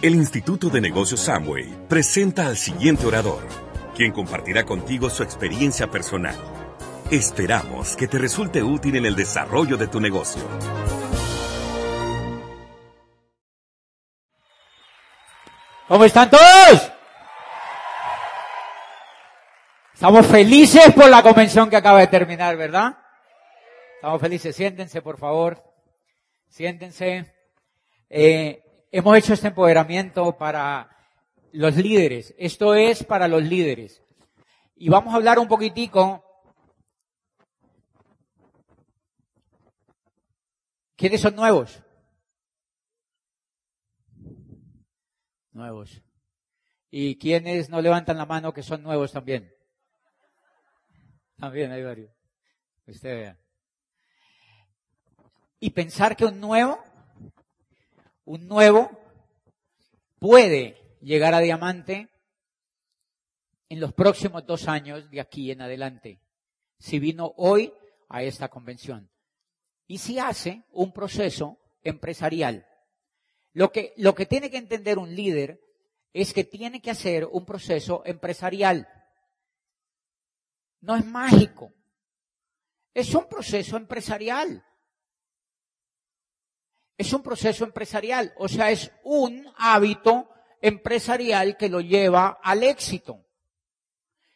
El Instituto de Negocios Samway presenta al siguiente orador, quien compartirá contigo su experiencia personal. Esperamos que te resulte útil en el desarrollo de tu negocio. ¿Cómo están todos? Estamos felices por la convención que acaba de terminar, ¿verdad? Estamos felices. Siéntense, por favor. Siéntense. Eh, hemos hecho este empoderamiento para los líderes. Esto es para los líderes. Y vamos a hablar un poquitico. ¿Quiénes son nuevos? Nuevos. ¿Y quiénes no levantan la mano que son nuevos también? También hay varios. Usted vea. Y pensar que un nuevo, un nuevo puede llegar a diamante en los próximos dos años de aquí en adelante, si vino hoy a esta convención. Y si hace un proceso empresarial. Lo que, lo que tiene que entender un líder es que tiene que hacer un proceso empresarial. No es mágico. Es un proceso empresarial. Es un proceso empresarial, o sea, es un hábito empresarial que lo lleva al éxito.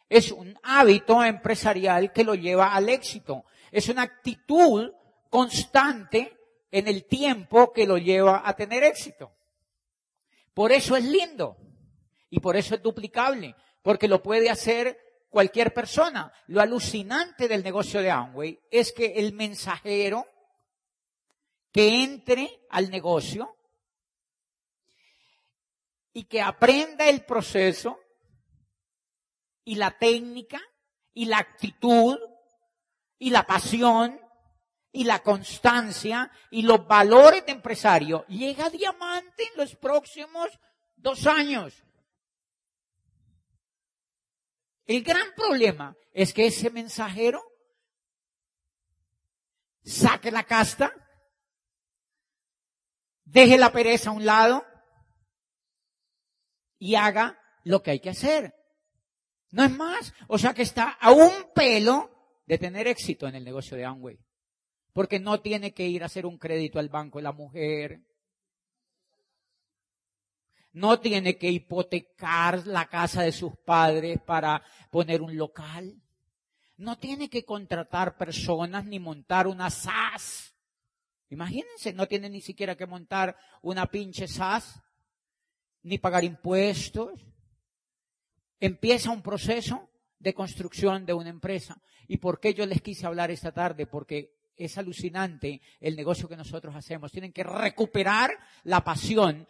Es un hábito empresarial que lo lleva al éxito. Es una actitud constante en el tiempo que lo lleva a tener éxito. Por eso es lindo y por eso es duplicable, porque lo puede hacer cualquier persona. Lo alucinante del negocio de Amway es que el mensajero que entre al negocio y que aprenda el proceso y la técnica y la actitud y la pasión y la constancia y los valores de empresario, llega diamante en los próximos dos años. El gran problema es que ese mensajero saque la casta, deje la pereza a un lado y haga lo que hay que hacer. No es más. O sea que está a un pelo de tener éxito en el negocio de Amway. Porque no tiene que ir a hacer un crédito al banco de la mujer, no tiene que hipotecar la casa de sus padres para poner un local. No tiene que contratar personas ni montar una SAS. Imagínense, no tiene ni siquiera que montar una pinche SAS, ni pagar impuestos. Empieza un proceso de construcción de una empresa. ¿Y por qué yo les quise hablar esta tarde? Porque es alucinante el negocio que nosotros hacemos. Tienen que recuperar la pasión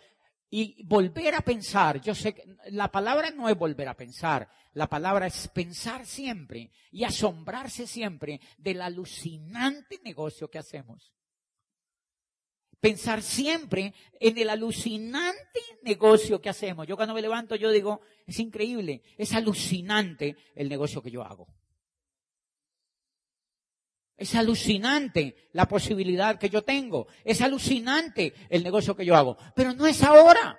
y volver a pensar, yo sé que la palabra no es volver a pensar, la palabra es pensar siempre y asombrarse siempre del alucinante negocio que hacemos. Pensar siempre en el alucinante negocio que hacemos. Yo cuando me levanto yo digo, es increíble, es alucinante el negocio que yo hago. Es alucinante la posibilidad que yo tengo. Es alucinante el negocio que yo hago. Pero no es ahora.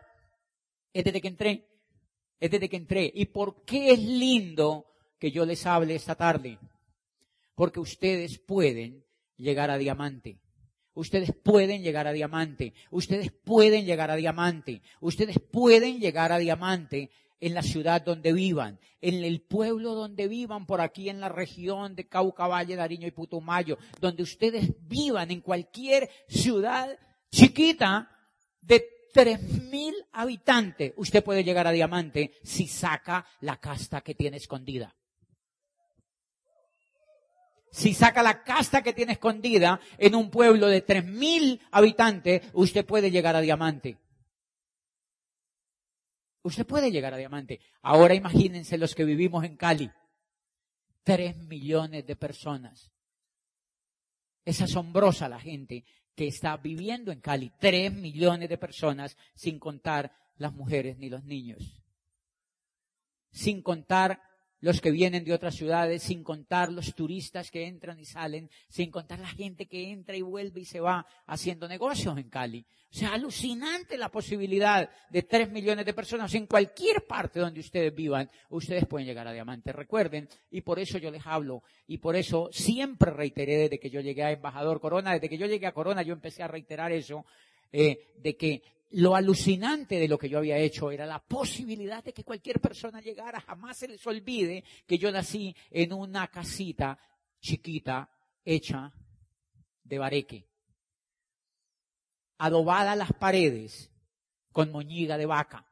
Es desde que entré. Es desde que entré. ¿Y por qué es lindo que yo les hable esta tarde? Porque ustedes pueden llegar a diamante. Ustedes pueden llegar a diamante. Ustedes pueden llegar a diamante. Ustedes pueden llegar a diamante en la ciudad donde vivan, en el pueblo donde vivan, por aquí en la región de Cauca, Valle, Dariño y Putumayo, donde ustedes vivan en cualquier ciudad chiquita de tres mil habitantes, usted puede llegar a diamante si saca la casta que tiene escondida. Si saca la casta que tiene escondida en un pueblo de tres mil habitantes, usted puede llegar a diamante. Usted puede llegar a diamante. Ahora imagínense los que vivimos en Cali. Tres millones de personas. Es asombrosa la gente que está viviendo en Cali. Tres millones de personas sin contar las mujeres ni los niños. Sin contar los que vienen de otras ciudades, sin contar los turistas que entran y salen, sin contar la gente que entra y vuelve y se va haciendo negocios en Cali. O sea, alucinante la posibilidad de tres millones de personas en cualquier parte donde ustedes vivan, ustedes pueden llegar a Diamante. Recuerden, y por eso yo les hablo, y por eso siempre reiteré desde que yo llegué a Embajador Corona, desde que yo llegué a Corona yo empecé a reiterar eso, eh, de que lo alucinante de lo que yo había hecho era la posibilidad de que cualquier persona llegara, jamás se les olvide que yo nací en una casita chiquita hecha de bareque, adobada las paredes con moñiga de vaca,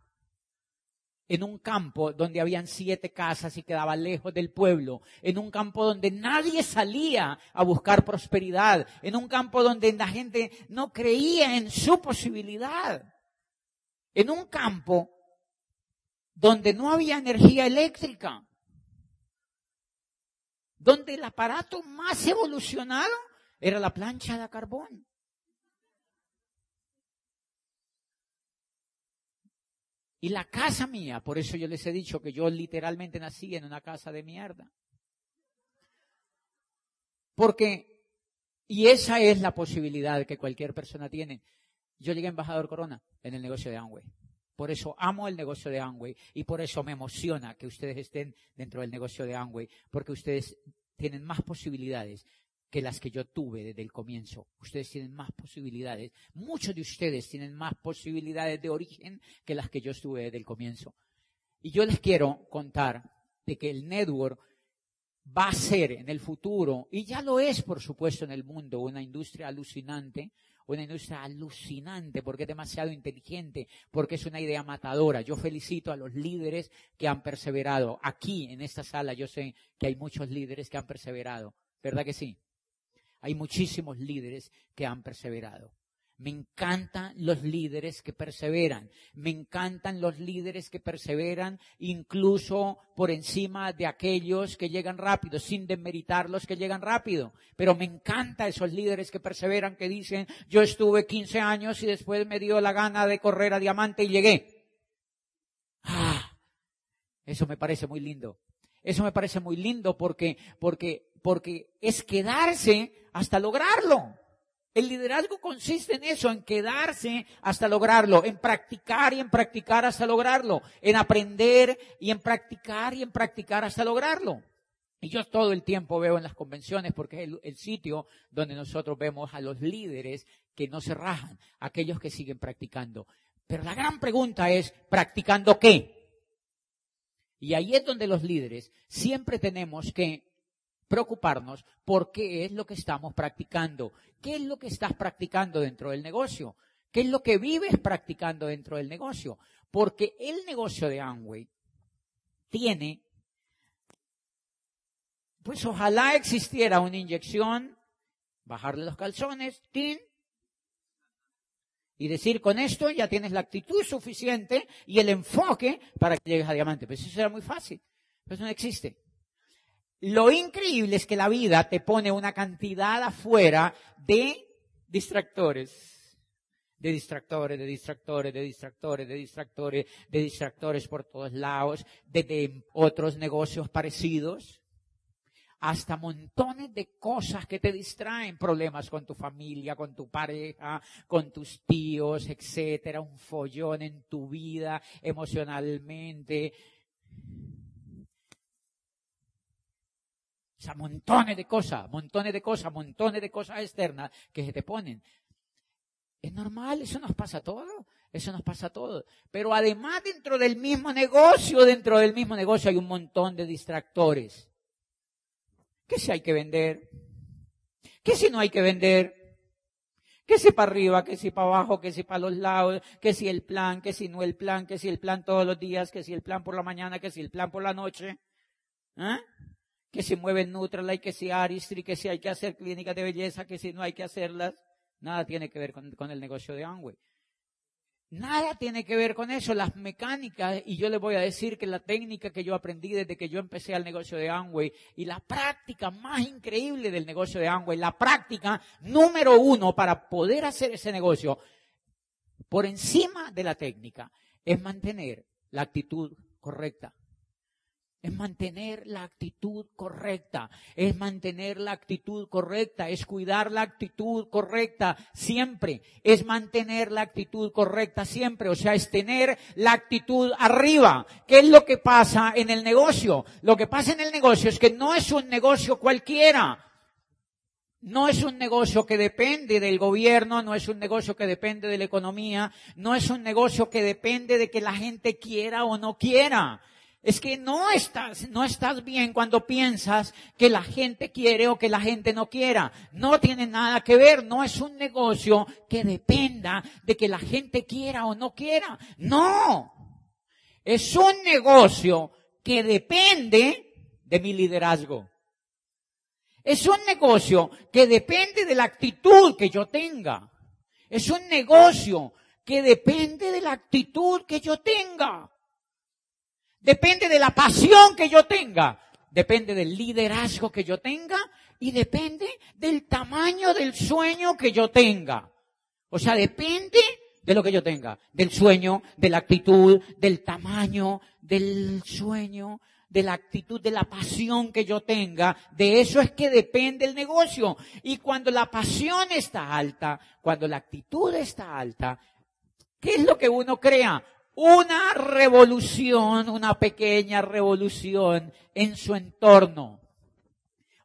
en un campo donde habían siete casas y quedaba lejos del pueblo, en un campo donde nadie salía a buscar prosperidad, en un campo donde la gente no creía en su posibilidad en un campo donde no había energía eléctrica, donde el aparato más evolucionado era la plancha de carbón. Y la casa mía, por eso yo les he dicho que yo literalmente nací en una casa de mierda. Porque, y esa es la posibilidad que cualquier persona tiene. Yo llegué a embajador Corona en el negocio de Amway. Por eso amo el negocio de Amway y por eso me emociona que ustedes estén dentro del negocio de Amway, porque ustedes tienen más posibilidades que las que yo tuve desde el comienzo. Ustedes tienen más posibilidades. Muchos de ustedes tienen más posibilidades de origen que las que yo tuve desde el comienzo. Y yo les quiero contar de que el network va a ser en el futuro, y ya lo es por supuesto en el mundo, una industria alucinante, una industria alucinante porque es demasiado inteligente, porque es una idea matadora. Yo felicito a los líderes que han perseverado. Aquí, en esta sala, yo sé que hay muchos líderes que han perseverado. ¿Verdad que sí? Hay muchísimos líderes que han perseverado. Me encantan los líderes que perseveran. Me encantan los líderes que perseveran incluso por encima de aquellos que llegan rápido, sin demeritar los que llegan rápido. Pero me encantan esos líderes que perseveran, que dicen, yo estuve 15 años y después me dio la gana de correr a diamante y llegué. Ah, eso me parece muy lindo. Eso me parece muy lindo porque, porque, porque es quedarse hasta lograrlo. El liderazgo consiste en eso, en quedarse hasta lograrlo, en practicar y en practicar hasta lograrlo, en aprender y en practicar y en practicar hasta lograrlo. Y yo todo el tiempo veo en las convenciones, porque es el, sitio donde nosotros vemos a los líderes que no se rajan, aquellos que siguen practicando. Pero la gran pregunta es, ¿practicando qué? Y ahí es donde los líderes siempre tenemos que preocuparnos por qué es lo que estamos practicando. ¿Qué es lo que estás practicando dentro del negocio? ¿Qué es lo que vives practicando dentro del negocio? Porque el negocio de Amway tiene, pues ojalá existiera una inyección, bajarle los calzones, tin, y decir con esto ya tienes la actitud suficiente y el enfoque para que llegues a diamante. Pues eso será muy fácil. Eso no existe. Lo increíble es que la vida te pone una cantidad afuera de distractores. De distractores, de distractores, de distractores, de distractores, de distractores por todos lados, de, otros negocios parecidos hasta montones de cosas que te distraen, problemas con tu familia, con tu pareja, con tus tíos, etcétera, un follón en tu vida emocionalmente, O sea, montones de cosas, montones de cosas, montones de cosas externas que se te ponen. Es normal, eso nos pasa a todos, eso nos pasa a todos. Pero además dentro del mismo negocio, dentro del mismo negocio hay un montón de distractores. ¿Qué si hay que vender? ¿Qué si no hay que vender? ¿Qué si para arriba? ¿Qué si para abajo? ¿Qué si para los lados? ¿Qué si el plan? ¿Qué si no el plan? ¿Qué si el plan todos los días? ¿Qué si el plan por la mañana? ¿Qué si el plan por la noche? ¿Eh? Que si mueve Nutrilite, que si Aristri, que si hay que hacer clínicas de belleza, que si no hay que hacerlas. Nada tiene que ver con, el negocio de Amway. Nada tiene que ver con eso, las mecánicas, y yo les voy a decir que la técnica que yo aprendí desde que yo empecé al negocio de Amway y la práctica más increíble del negocio de Amway, la práctica número uno para poder hacer ese negocio por encima de la técnica, es mantener la actitud correcta. Es mantener la actitud correcta, es mantener la actitud correcta, es cuidar la actitud correcta siempre, es mantener la actitud correcta siempre, o sea, es tener la actitud arriba. ¿Qué es lo que pasa en el negocio? Lo que pasa en el negocio es que no es un negocio cualquiera. No es un negocio que depende del gobierno, no es un negocio que depende de la economía, no es un negocio que depende de que la gente quiera o no quiera. Es que no estás, no estás bien cuando piensas que la gente quiere o que la gente no quiera. No tiene nada que ver. No es un negocio que dependa de que la gente quiera o no quiera. No. Es un negocio que depende de mi liderazgo. Es un negocio que depende de la actitud que yo tenga. Es un negocio que depende de la actitud que yo tenga. Depende de la pasión que yo tenga. Depende del liderazgo que yo tenga y depende del tamaño del sueño que yo tenga. O sea, depende de lo que yo tenga, del sueño, de la actitud, del tamaño del sueño, de la actitud, de la pasión que yo tenga. De eso es que depende el negocio. Y cuando la pasión está alta, cuando la actitud está alta, ¿qué es lo que uno crea? Una revolución, una pequeña revolución en su entorno.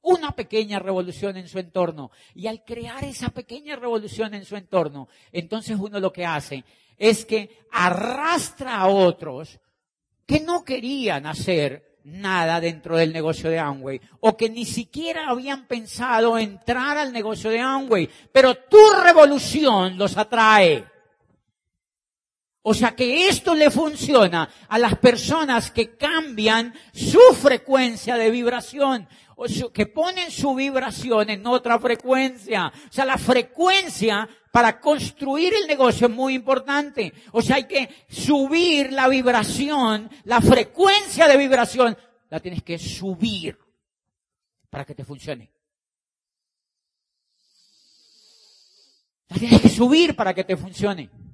Una pequeña revolución en su entorno. Y al crear esa pequeña revolución en su entorno, entonces uno lo que hace es que arrastra a otros que no querían hacer nada dentro del negocio de Amway o que ni siquiera habían pensado entrar al negocio de Amway, pero tu revolución los atrae. O sea que esto le funciona a las personas que cambian su frecuencia de vibración, o que ponen su vibración en otra frecuencia. O sea, la frecuencia para construir el negocio es muy importante. O sea, hay que subir la vibración, la frecuencia de vibración, la tienes que subir para que te funcione. La tienes que subir para que te funcione.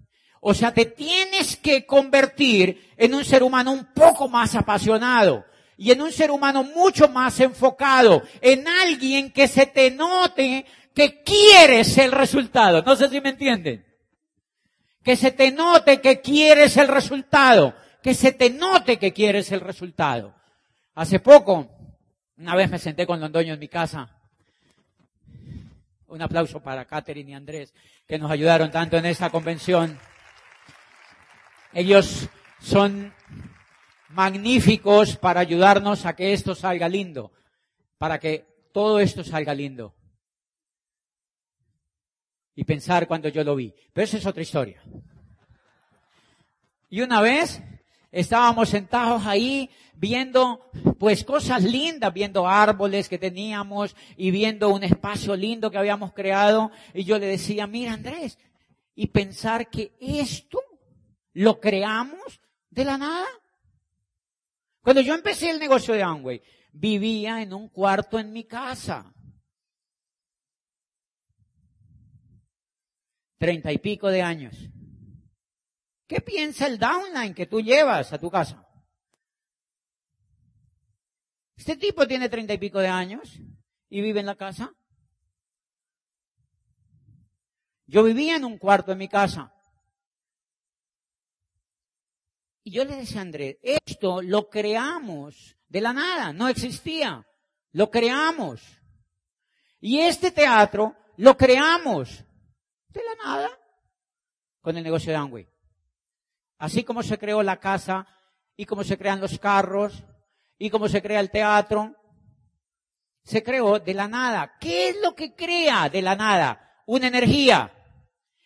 O sea, te tienes que convertir en un ser humano un poco más apasionado y en un ser humano mucho más enfocado, en alguien que se te note que quieres el resultado. No sé si me entienden. Que se te note que quieres el resultado. Que se te note que quieres el resultado. Hace poco, una vez me senté con Londoño en mi casa. Un aplauso para Catherine y Andrés, que nos ayudaron tanto en esta convención. Ellos son magníficos para ayudarnos a que esto salga lindo, para que todo esto salga lindo. Y pensar cuando yo lo vi. Pero eso es otra historia. Y una vez estábamos sentados ahí viendo pues cosas lindas, viendo árboles que teníamos y viendo un espacio lindo que habíamos creado. Y yo le decía, mira Andrés, y pensar que esto lo creamos de la nada. Cuando yo empecé el negocio de Amway, vivía en un cuarto en mi casa. Treinta y pico de años. ¿Qué piensa el downline que tú llevas a tu casa? Este tipo tiene treinta y pico de años y vive en la casa. Yo vivía en un cuarto en mi casa. Y yo le decía a Andrés, esto lo creamos de la nada, no existía. Lo creamos. Y este teatro lo creamos de la nada con el negocio de Amway. Así como se creó la casa y como se crean los carros y como se crea el teatro, se creó de la nada. ¿Qué es lo que crea de la nada? Una energía.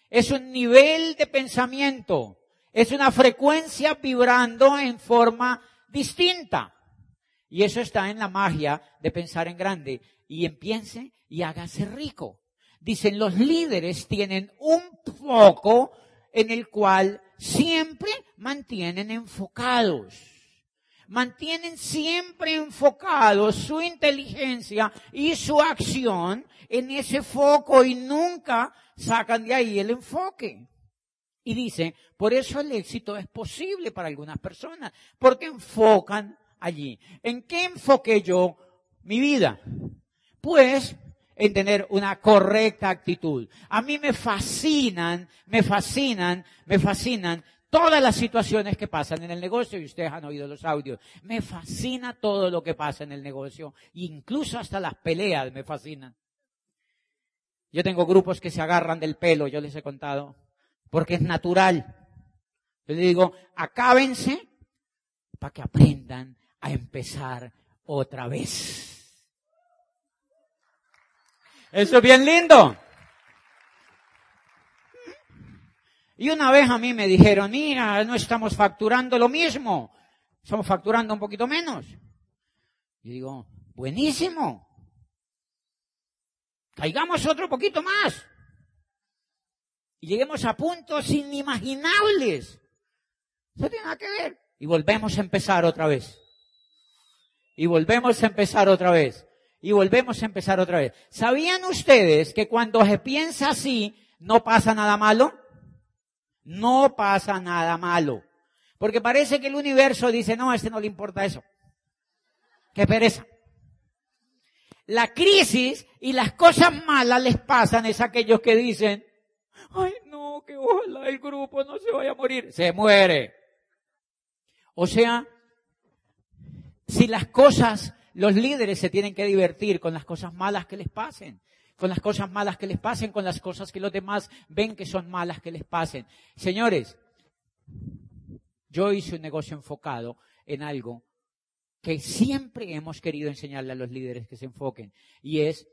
Es un nivel de pensamiento es una frecuencia vibrando en forma distinta. Y eso está en la magia de pensar en grande. Y empiece y hágase rico. Dicen, los líderes tienen un foco en el cual siempre mantienen enfocados. Mantienen siempre enfocados su inteligencia y su acción en ese foco y nunca sacan de ahí el enfoque. Y dice, por eso el éxito es posible para algunas personas, porque enfocan allí. ¿En qué enfoqué yo mi vida? Pues en tener una correcta actitud. A mí me fascinan, me fascinan, me fascinan todas las situaciones que pasan en el negocio, y ustedes han oído los audios. Me fascina todo lo que pasa en el negocio, incluso hasta las peleas me fascinan. Yo tengo grupos que se agarran del pelo, yo les he contado, porque es natural. Yo les digo, acábense para que aprendan a empezar otra vez. Eso es bien lindo. Y una vez a mí me dijeron, mira, no estamos facturando lo mismo, estamos facturando un poquito menos. Y digo, buenísimo. Caigamos otro poquito más. Y lleguemos a puntos inimaginables. Eso tiene nada que ver. Y volvemos a empezar otra vez. Y volvemos a empezar otra vez. Y volvemos a empezar otra vez. ¿Sabían ustedes que cuando se piensa así, no pasa nada malo? No pasa nada malo. Porque parece que el universo dice, no, a este no le importa eso. Qué pereza. La crisis y las cosas malas les pasan es a aquellos que dicen, ay no, que ojalá el grupo no se vaya a morir. Se muere. O sea, si las cosas, los líderes se tienen que divertir con las cosas malas que les pasen con las cosas malas que les pasen, con las cosas que los demás ven que son malas que les pasen. Señores, yo hice un negocio enfocado en algo que siempre hemos querido enseñarle a los líderes que se enfoquen, y es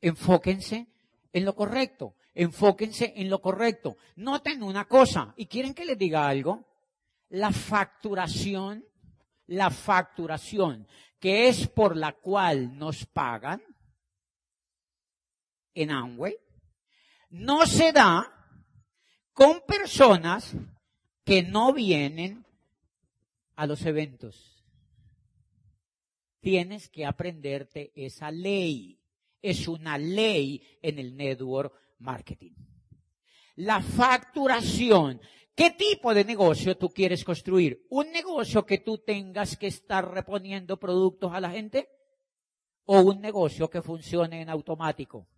enfóquense en lo correcto, enfóquense en lo correcto. Noten una cosa, y quieren que les diga algo, la facturación, la facturación que es por la cual nos pagan, en Amway no se da con personas que no vienen a los eventos. Tienes que aprenderte esa ley. Es una ley en el network marketing. La facturación. ¿Qué tipo de negocio tú quieres construir? ¿Un negocio que tú tengas que estar reponiendo productos a la gente? ¿O un negocio que funcione en automático?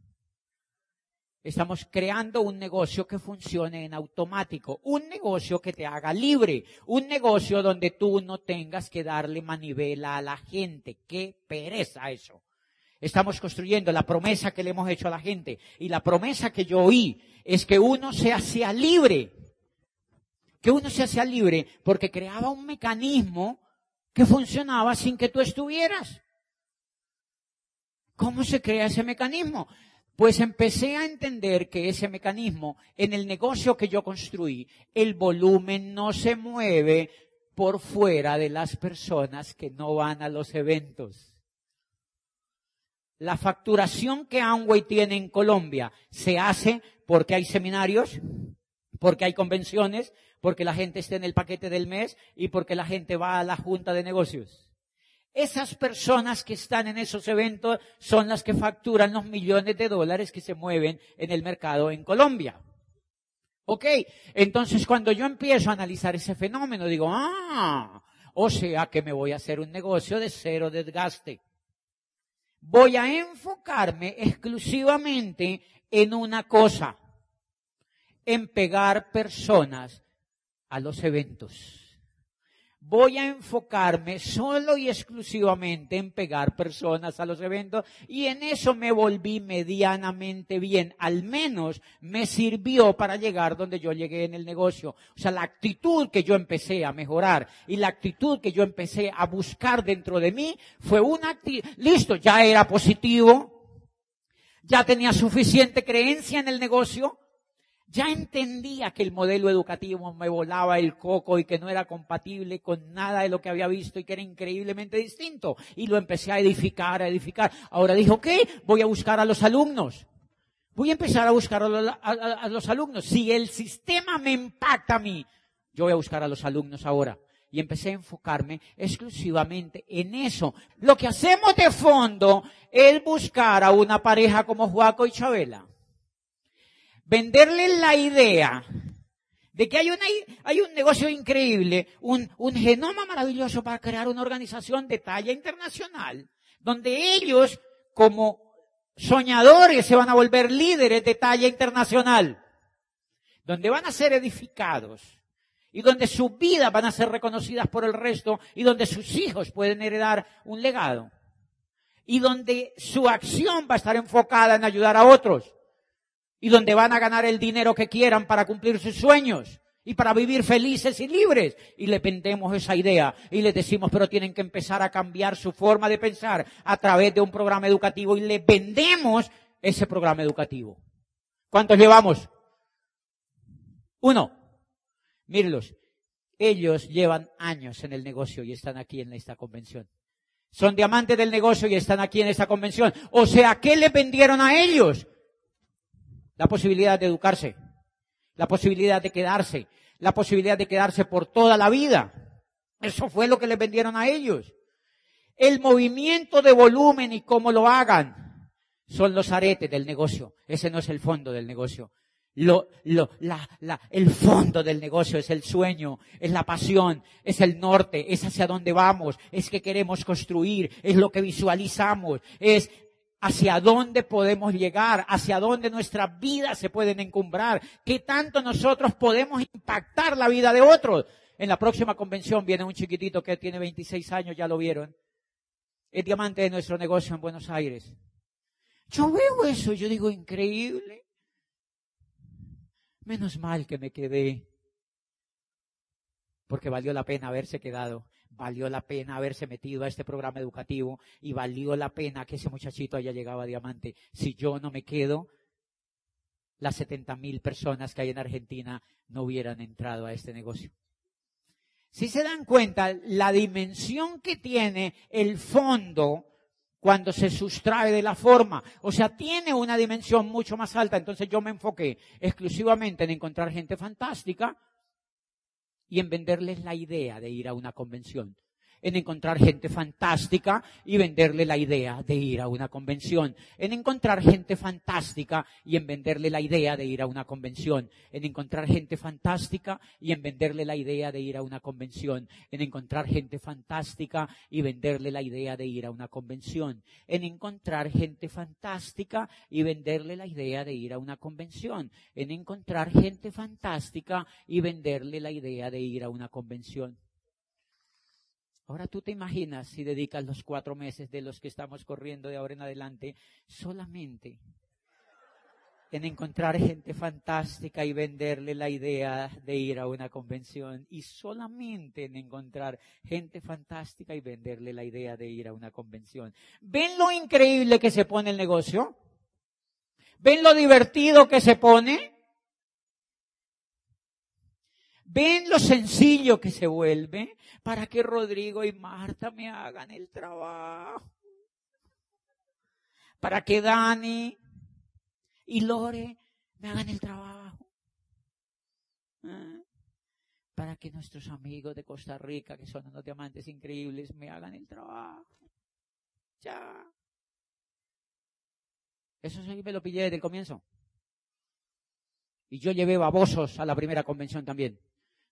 Estamos creando un negocio que funcione en automático, un negocio que te haga libre, un negocio donde tú no tengas que darle manivela a la gente. Qué pereza eso. Estamos construyendo la promesa que le hemos hecho a la gente y la promesa que yo oí es que uno se hacía libre, que uno se hacía libre porque creaba un mecanismo que funcionaba sin que tú estuvieras. ¿Cómo se crea ese mecanismo? Pues empecé a entender que ese mecanismo, en el negocio que yo construí, el volumen no se mueve por fuera de las personas que no van a los eventos. La facturación que Amway tiene en Colombia se hace porque hay seminarios, porque hay convenciones, porque la gente está en el paquete del mes y porque la gente va a la junta de negocios. Esas personas que están en esos eventos son las que facturan los millones de dólares que se mueven en el mercado en Colombia. Ok, entonces cuando yo empiezo a analizar ese fenómeno, digo, ah, o sea que me voy a hacer un negocio de cero desgaste. Voy a enfocarme exclusivamente en una cosa, en pegar personas a los eventos voy a enfocarme solo y exclusivamente en pegar personas a los eventos y en eso me volví medianamente bien. Al menos me sirvió para llegar donde yo llegué en el negocio. O sea, la actitud que yo empecé a mejorar y la actitud que yo empecé a buscar dentro de mí fue una actitud, listo, ya era positivo, ya tenía suficiente creencia en el negocio, ya entendía que el modelo educativo me volaba el coco y que no era compatible con nada de lo que había visto y que era increíblemente distinto. Y lo empecé a edificar, a edificar. Ahora dije, ok, voy a buscar a los alumnos. Voy a empezar a buscar a, los alumnos. Si el sistema me impacta a mí, yo voy a buscar a los alumnos ahora. Y empecé a enfocarme exclusivamente en eso. Lo que hacemos de fondo es buscar a una pareja como Juaco y Chabela venderle la idea de que hay, una, hay un negocio increíble, un, un genoma maravilloso para crear una organización de talla internacional, donde ellos, como soñadores, se van a volver líderes de talla internacional, donde van a ser edificados y donde sus vidas van a ser reconocidas por el resto y donde sus hijos pueden heredar un legado y donde su acción va a estar enfocada en ayudar a otros y donde van a ganar el dinero que quieran para cumplir sus sueños y para vivir felices y libres. Y le vendemos esa idea y les decimos, pero tienen que empezar a cambiar su forma de pensar a través de un programa educativo y le vendemos ese programa educativo. ¿Cuántos llevamos? Uno. Mírenlos. Ellos llevan años en el negocio y están aquí en esta convención. Son diamantes del negocio y están aquí en esta convención. O sea, ¿qué le vendieron a ellos? La posibilidad de educarse, la posibilidad de quedarse, la posibilidad de quedarse por toda la vida. Eso fue lo que les vendieron a ellos. El movimiento de volumen y cómo lo hagan son los aretes del negocio. Ese no es el fondo del negocio. Lo, lo, la, la, el fondo del negocio es el sueño, es la pasión, es el norte, es hacia dónde vamos, es que queremos construir, es lo que visualizamos, es hacia dónde podemos llegar, hacia dónde nuestras vidas se pueden encumbrar, qué tanto nosotros podemos impactar la vida de otros. En la próxima convención viene un chiquitito que tiene 26 años, ya lo vieron. Es diamante de nuestro negocio en Buenos Aires. Yo veo eso, yo digo, increíble. Menos mal que me quedé. Porque valió la pena haberse quedado valió la pena haberse metido a este programa educativo y valió la pena que ese muchachito haya llegado a diamante. Si yo no me quedo, las 70 mil personas que hay en Argentina no hubieran entrado a este negocio. Si se dan cuenta, la dimensión que tiene el fondo cuando se sustrae de la forma, o sea, tiene una dimensión mucho más alta. Entonces yo me enfoqué exclusivamente en encontrar gente fantástica y en venderles la idea de ir a una convención en encontrar gente fantástica y venderle la idea de ir a una convención, en encontrar gente fantástica y en venderle la idea de ir a una convención, en encontrar gente fantástica y en venderle la idea de ir a una convención, en encontrar gente fantástica y venderle la idea de ir a una convención, en encontrar gente fantástica y venderle la idea de ir a una convención, en encontrar gente fantástica y venderle la idea de ir a una convención. Ahora tú te imaginas si dedicas los cuatro meses de los que estamos corriendo de ahora en adelante solamente en encontrar gente fantástica y venderle la idea de ir a una convención y solamente en encontrar gente fantástica y venderle la idea de ir a una convención. ¿Ven lo increíble que se pone el negocio? ¿Ven lo divertido que se pone? ¿Ven lo sencillo que se vuelve para que Rodrigo y Marta me hagan el trabajo? Para que Dani y Lore me hagan el trabajo. ¿Eh? Para que nuestros amigos de Costa Rica, que son unos diamantes increíbles, me hagan el trabajo. Ya. Eso sí me lo pillé desde el comienzo. Y yo llevé babosos a la primera convención también.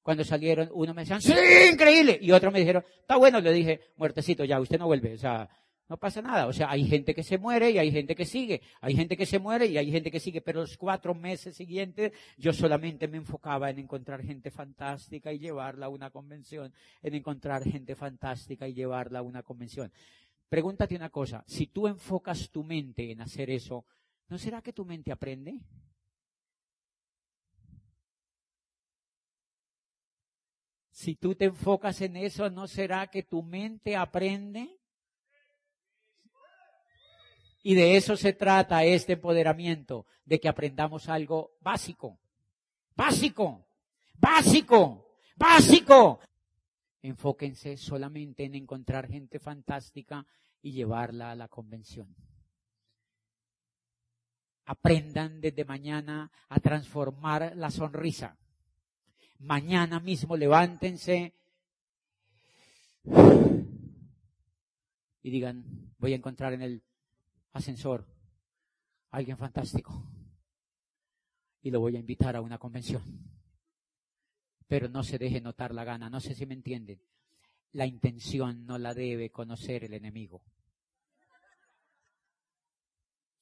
Cuando salieron, uno me decían, sí, increíble. Y otro me dijeron, está bueno, le dije, muertecito, ya, usted no vuelve. O sea, no pasa nada. O sea, hay gente que se muere y hay gente que sigue. Hay gente que se muere y hay gente que sigue. Pero los cuatro meses siguientes yo solamente me enfocaba en encontrar gente fantástica y llevarla a una convención. En encontrar gente fantástica y llevarla a una convención. Pregúntate una cosa. Si tú enfocas tu mente en hacer eso, ¿no será que tu mente aprende? Si tú te enfocas en eso, ¿no será que tu mente aprende? Y de eso se trata este empoderamiento, de que aprendamos algo básico. Básico. Básico. Básico. Enfóquense solamente en encontrar gente fantástica y llevarla a la convención. Aprendan desde mañana a transformar la sonrisa mañana mismo levántense y digan, voy a encontrar en el ascensor a alguien fantástico y lo voy a invitar a una convención. pero no se deje notar la gana. No sé si me entienden. La intención no la debe conocer el enemigo.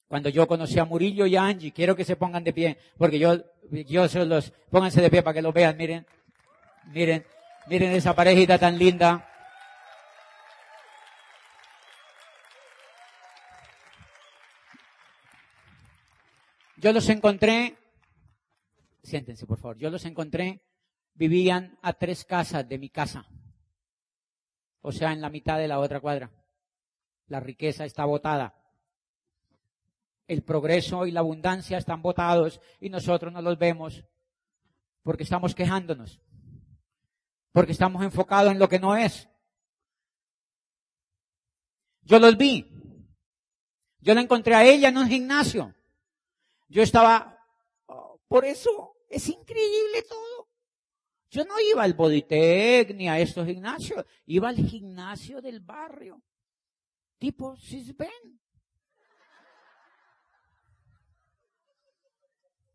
Cuando yo conocí a Murillo y a Angie, quiero que se pongan de pie, porque yo, yo se los, pónganse de pie para que lo vean, miren, miren, miren esa parejita tan linda. Yo los encontré, siéntense por favor, yo los encontré, vivían a tres casas de mi casa. O sea, en la mitad de la otra cuadra. La riqueza está botada. El progreso y la abundancia están botados y nosotros no los vemos porque estamos quejándonos. Porque estamos enfocados en lo que no es. Yo los vi. Yo la encontré a ella en un gimnasio. Yo estaba, oh, por eso es increíble todo. Yo no iba al Bodytech ni a estos gimnasios, iba al gimnasio del barrio, tipo Sisben.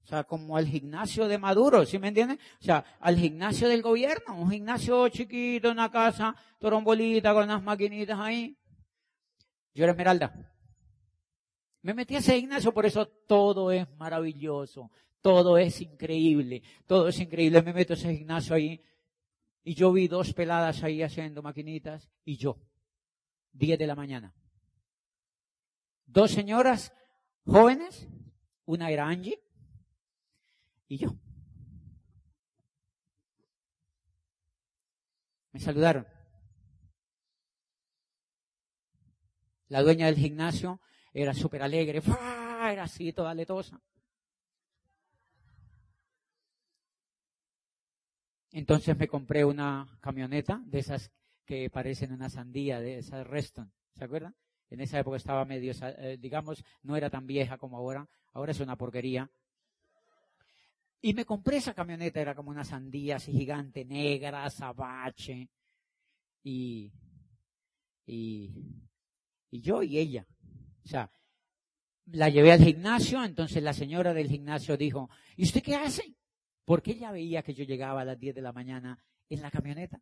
O sea, como al gimnasio de Maduro, ¿sí me entienden? O sea, al gimnasio del gobierno, un gimnasio chiquito, una casa, torombolita con unas maquinitas ahí. Yo era Esmeralda. Me metí a ese gimnasio, por eso todo es maravilloso, todo es increíble, todo es increíble. Me meto a ese gimnasio ahí y yo vi dos peladas ahí haciendo maquinitas y yo, 10 de la mañana. Dos señoras jóvenes, una era Angie y yo. Me saludaron. La dueña del gimnasio era súper alegre, era así, toda letosa. Entonces me compré una camioneta de esas que parecen una sandía, de esas Reston, ¿se acuerdan? En esa época estaba medio, eh, digamos, no era tan vieja como ahora, ahora es una porquería. Y me compré esa camioneta, era como una sandía así gigante, negra, sabache. Y, y, y yo y ella. O sea, la llevé al gimnasio, entonces la señora del gimnasio dijo, ¿y usted qué hace? Porque ella veía que yo llegaba a las 10 de la mañana en la camioneta.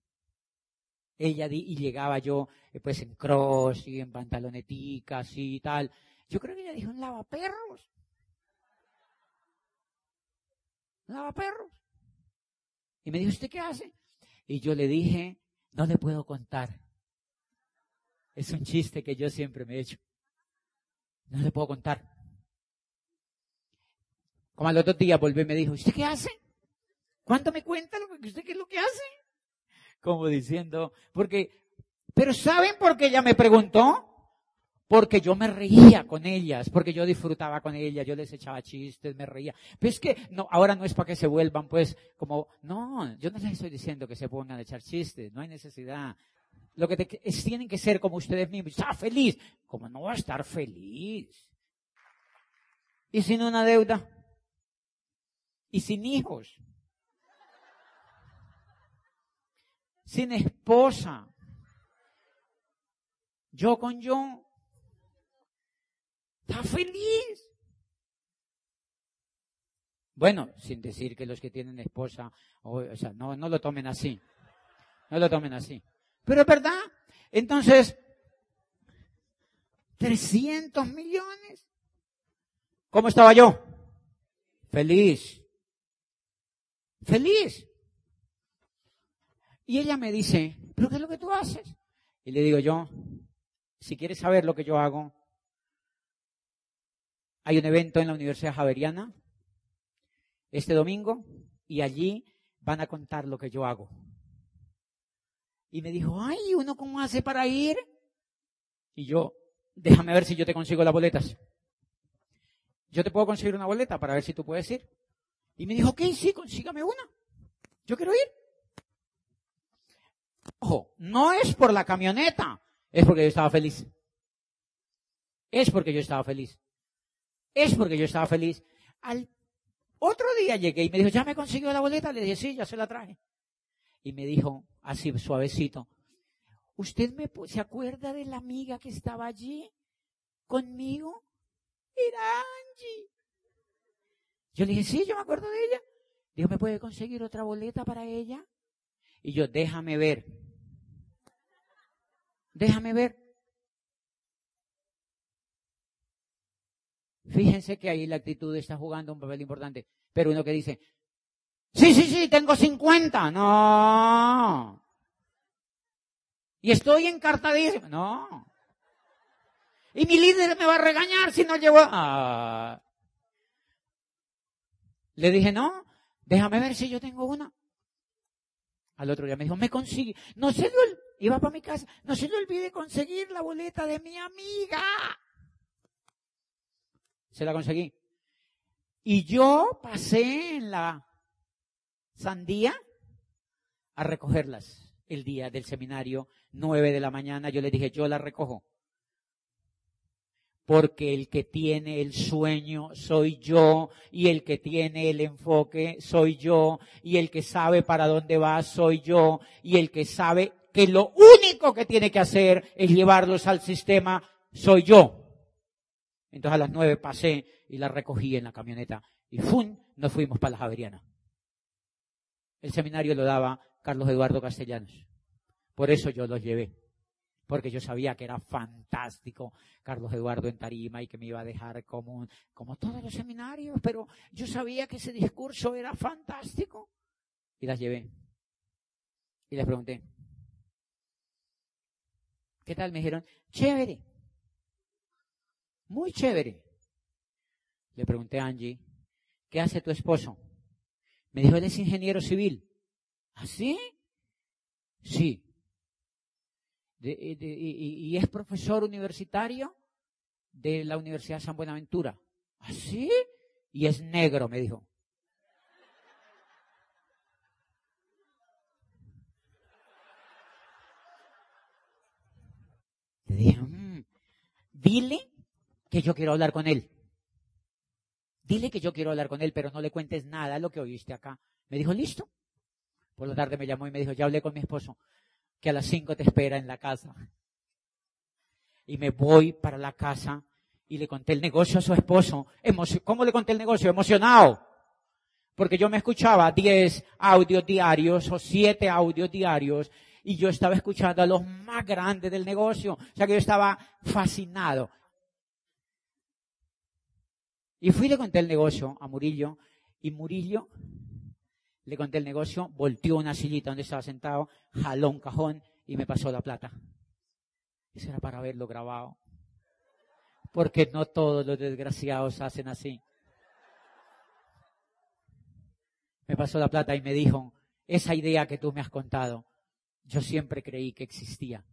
Ella y llegaba yo eh, pues en cross y en pantaloneticas y tal. Yo creo que ella dijo, un lavaperros. Lavaperros. Y me dijo, ¿usted qué hace? Y yo le dije, no le puedo contar. Es un chiste que yo siempre me he hecho. No le puedo contar. Como al otro día volvió y me dijo, ¿usted qué hace? ¿Cuánto me cuenta lo que usted qué es lo que hace? Como diciendo, porque, pero ¿saben por qué ella me preguntó? Porque yo me reía con ellas, porque yo disfrutaba con ellas, yo les echaba chistes, me reía. Pero es que no, ahora no es para que se vuelvan pues como, no, yo no les estoy diciendo que se pongan a echar chistes, no hay necesidad. Lo que tienen que ser como ustedes mismos. Está feliz. Como no va a estar feliz? ¿Y sin una deuda? ¿Y sin hijos? Sin esposa. Yo con yo. Está feliz. Bueno, sin decir que los que tienen esposa, o, sea, no, no lo tomen así. No lo tomen así. Pero es verdad. Entonces, 300 millones. ¿Cómo estaba yo? Feliz. Feliz. Y ella me dice, ¿pero qué es lo que tú haces? Y le digo yo, si quieres saber lo que yo hago, hay un evento en la Universidad Javeriana este domingo y allí van a contar lo que yo hago. Y me dijo, ay, ¿uno cómo hace para ir? Y yo, déjame ver si yo te consigo las boletas. Yo te puedo conseguir una boleta para ver si tú puedes ir. Y me dijo, ok, sí, consígame una. Yo quiero ir. Ojo, no es por la camioneta, es porque yo estaba feliz. Es porque yo estaba feliz. Es porque yo estaba feliz. Al otro día llegué y me dijo, ¿ya me consiguió la boleta? Le dije, sí, ya se la traje. Y me dijo, así suavecito. ¿Usted me, se acuerda de la amiga que estaba allí conmigo? Era Angie. Yo le dije, sí, yo me acuerdo de ella. Dijo, ¿me puede conseguir otra boleta para ella? Y yo, déjame ver. Déjame ver. Fíjense que ahí la actitud está jugando un papel importante. Pero uno que dice, sí, sí, sí, tengo 50. No. Y estoy encartadísimo. No. Y mi líder me va a regañar si no llevo... Ah. Le dije, no, déjame ver si yo tengo una. Al otro día me dijo, me consigue. No se le iba para mi casa, no se le olvide conseguir la boleta de mi amiga. Se la conseguí. Y yo pasé en la sandía a recogerlas el día del seminario, nueve de la mañana. Yo le dije, yo la recojo porque el que tiene el sueño soy yo y el que tiene el enfoque soy yo y el que sabe para dónde va soy yo y el que sabe que lo único que tiene que hacer es llevarlos al sistema soy yo. Entonces a las nueve pasé y la recogí en la camioneta y ¡fum! nos fuimos para la Javeriana. El seminario lo daba Carlos Eduardo Castellanos. Por eso yo los llevé porque yo sabía que era fantástico Carlos Eduardo en tarima y que me iba a dejar como, como todos los seminarios, pero yo sabía que ese discurso era fantástico. Y las llevé. Y les pregunté, ¿qué tal? Me dijeron, chévere, muy chévere. Le pregunté a Angie, ¿qué hace tu esposo? Me dijo, él es ingeniero civil. ¿Así? ¿Ah, sí y, es profesor universitario de la Universidad de San Buenaventura. ¿Así? ¿Ah, y es negro, me dijo. Le dije, mm, dile que yo quiero hablar con él. Dile que yo quiero hablar con él, pero no le cuentes nada lo que oíste acá. Me dijo, listo. Por la tarde me llamó y me dijo, ya hablé con mi esposo que a las cinco te espera en la casa. Y me voy para la casa y le conté el negocio a su esposo. ¿Cómo le conté el negocio? Emocionado. Porque yo me escuchaba diez audios diarios o siete audios diarios y yo estaba escuchando a los más grandes del negocio. O sea que yo estaba fascinado. Y fui y le conté el negocio a Murillo y Murillo le conté el negocio, volteó una sillita donde estaba sentado, jaló un cajón y me pasó la plata. Eso era para verlo grabado. Porque no todos los desgraciados hacen así. Me pasó la plata y me dijo, esa idea que tú me has contado, yo siempre creí que existía.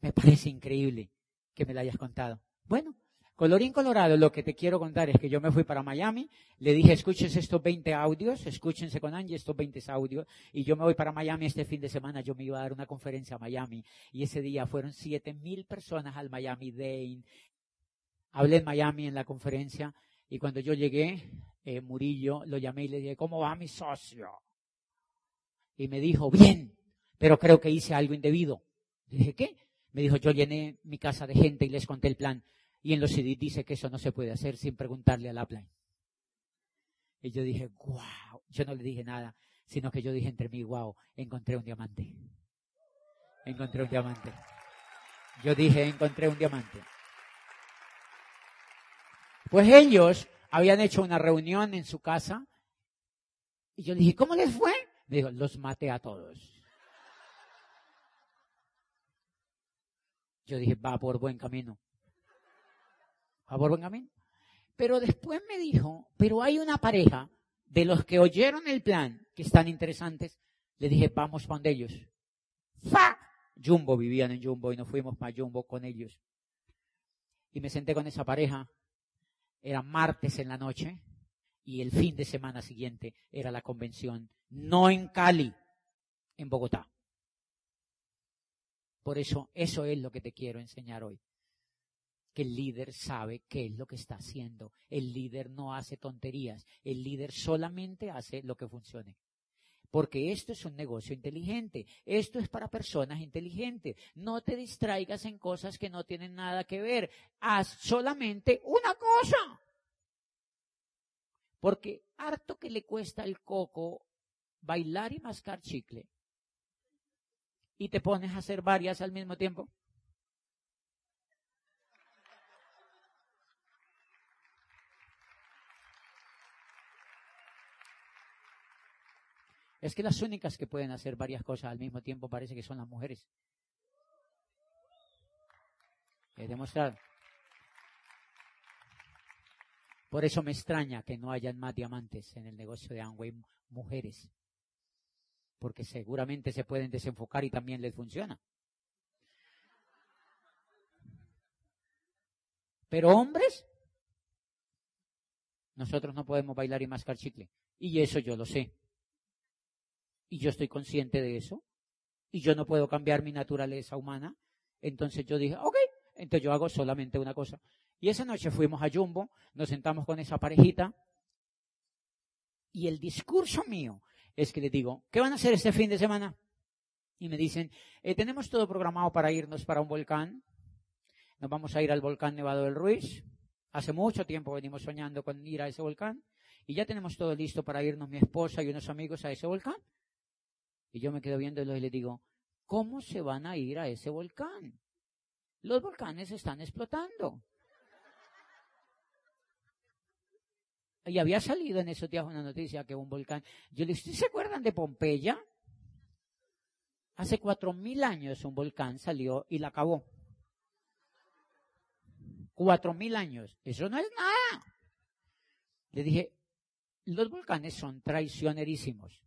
Me parece increíble que me la hayas contado. Bueno, Colorín colorado, lo que te quiero contar es que yo me fui para Miami, le dije, escúchense estos 20 audios, escúchense con Angie estos 20 audios, y yo me voy para Miami este fin de semana, yo me iba a dar una conferencia a Miami, y ese día fueron 7 mil personas al Miami Day. Hablé en Miami en la conferencia, y cuando yo llegué, eh, Murillo lo llamé y le dije, ¿cómo va mi socio? Y me dijo, bien, pero creo que hice algo indebido. Dije, ¿qué? Me dijo, yo llené mi casa de gente y les conté el plan. Y en los CD dice que eso no se puede hacer sin preguntarle al upline. Y yo dije, wow, yo no le dije nada, sino que yo dije entre mí, wow, encontré un diamante. Encontré un diamante. Yo dije, encontré un diamante. Pues ellos habían hecho una reunión en su casa y yo dije, ¿cómo les fue? Me dijo, los maté a todos. Yo dije, va por buen camino favor, Benjamín. Pero después me dijo, pero hay una pareja de los que oyeron el plan, que están interesantes. Le dije, vamos con ellos. ¡Fa! Jumbo, vivían en Jumbo y nos fuimos para Jumbo con ellos. Y me senté con esa pareja. Era martes en la noche y el fin de semana siguiente era la convención. No en Cali, en Bogotá. Por eso, eso es lo que te quiero enseñar hoy que el líder sabe qué es lo que está haciendo. El líder no hace tonterías. El líder solamente hace lo que funcione. Porque esto es un negocio inteligente. Esto es para personas inteligentes. No te distraigas en cosas que no tienen nada que ver. Haz solamente una cosa. Porque harto que le cuesta al coco bailar y mascar chicle. Y te pones a hacer varias al mismo tiempo. Es que las únicas que pueden hacer varias cosas al mismo tiempo parece que son las mujeres. He demostrado. Por eso me extraña que no hayan más diamantes en el negocio de Amway mujeres. Porque seguramente se pueden desenfocar y también les funciona. Pero hombres, nosotros no podemos bailar y mascar chicle. Y eso yo lo sé. Y yo estoy consciente de eso. Y yo no puedo cambiar mi naturaleza humana. Entonces yo dije, ok, entonces yo hago solamente una cosa. Y esa noche fuimos a Jumbo, nos sentamos con esa parejita. Y el discurso mío es que les digo, ¿qué van a hacer este fin de semana? Y me dicen, eh, tenemos todo programado para irnos para un volcán. Nos vamos a ir al volcán Nevado del Ruiz. Hace mucho tiempo venimos soñando con ir a ese volcán. Y ya tenemos todo listo para irnos mi esposa y unos amigos a ese volcán. Y yo me quedo viéndolo y le digo, ¿cómo se van a ir a ese volcán? Los volcanes están explotando. Y había salido en esos días una noticia que un volcán. Yo le dije, ¿se acuerdan de Pompeya? Hace cuatro mil años un volcán salió y la acabó. Cuatro mil años. Eso no es nada. Le dije, los volcanes son traicionerísimos.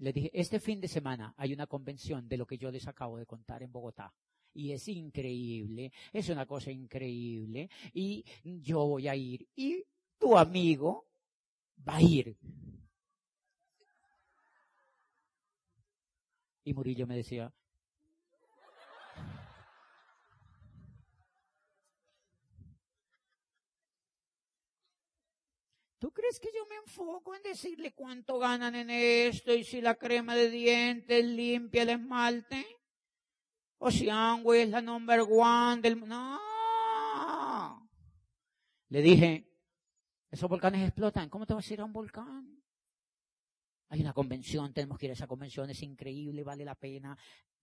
Le dije, este fin de semana hay una convención de lo que yo les acabo de contar en Bogotá. Y es increíble, es una cosa increíble. Y yo voy a ir. Y tu amigo va a ir. Y Murillo me decía, ¿Tú crees que yo me enfoco en decirle cuánto ganan en esto y si la crema de dientes limpia el esmalte? O si Angway es la number one del... No. Le dije, esos volcanes explotan. ¿Cómo te vas a ir a un volcán? Hay una convención, tenemos que ir a esa convención, es increíble, vale la pena.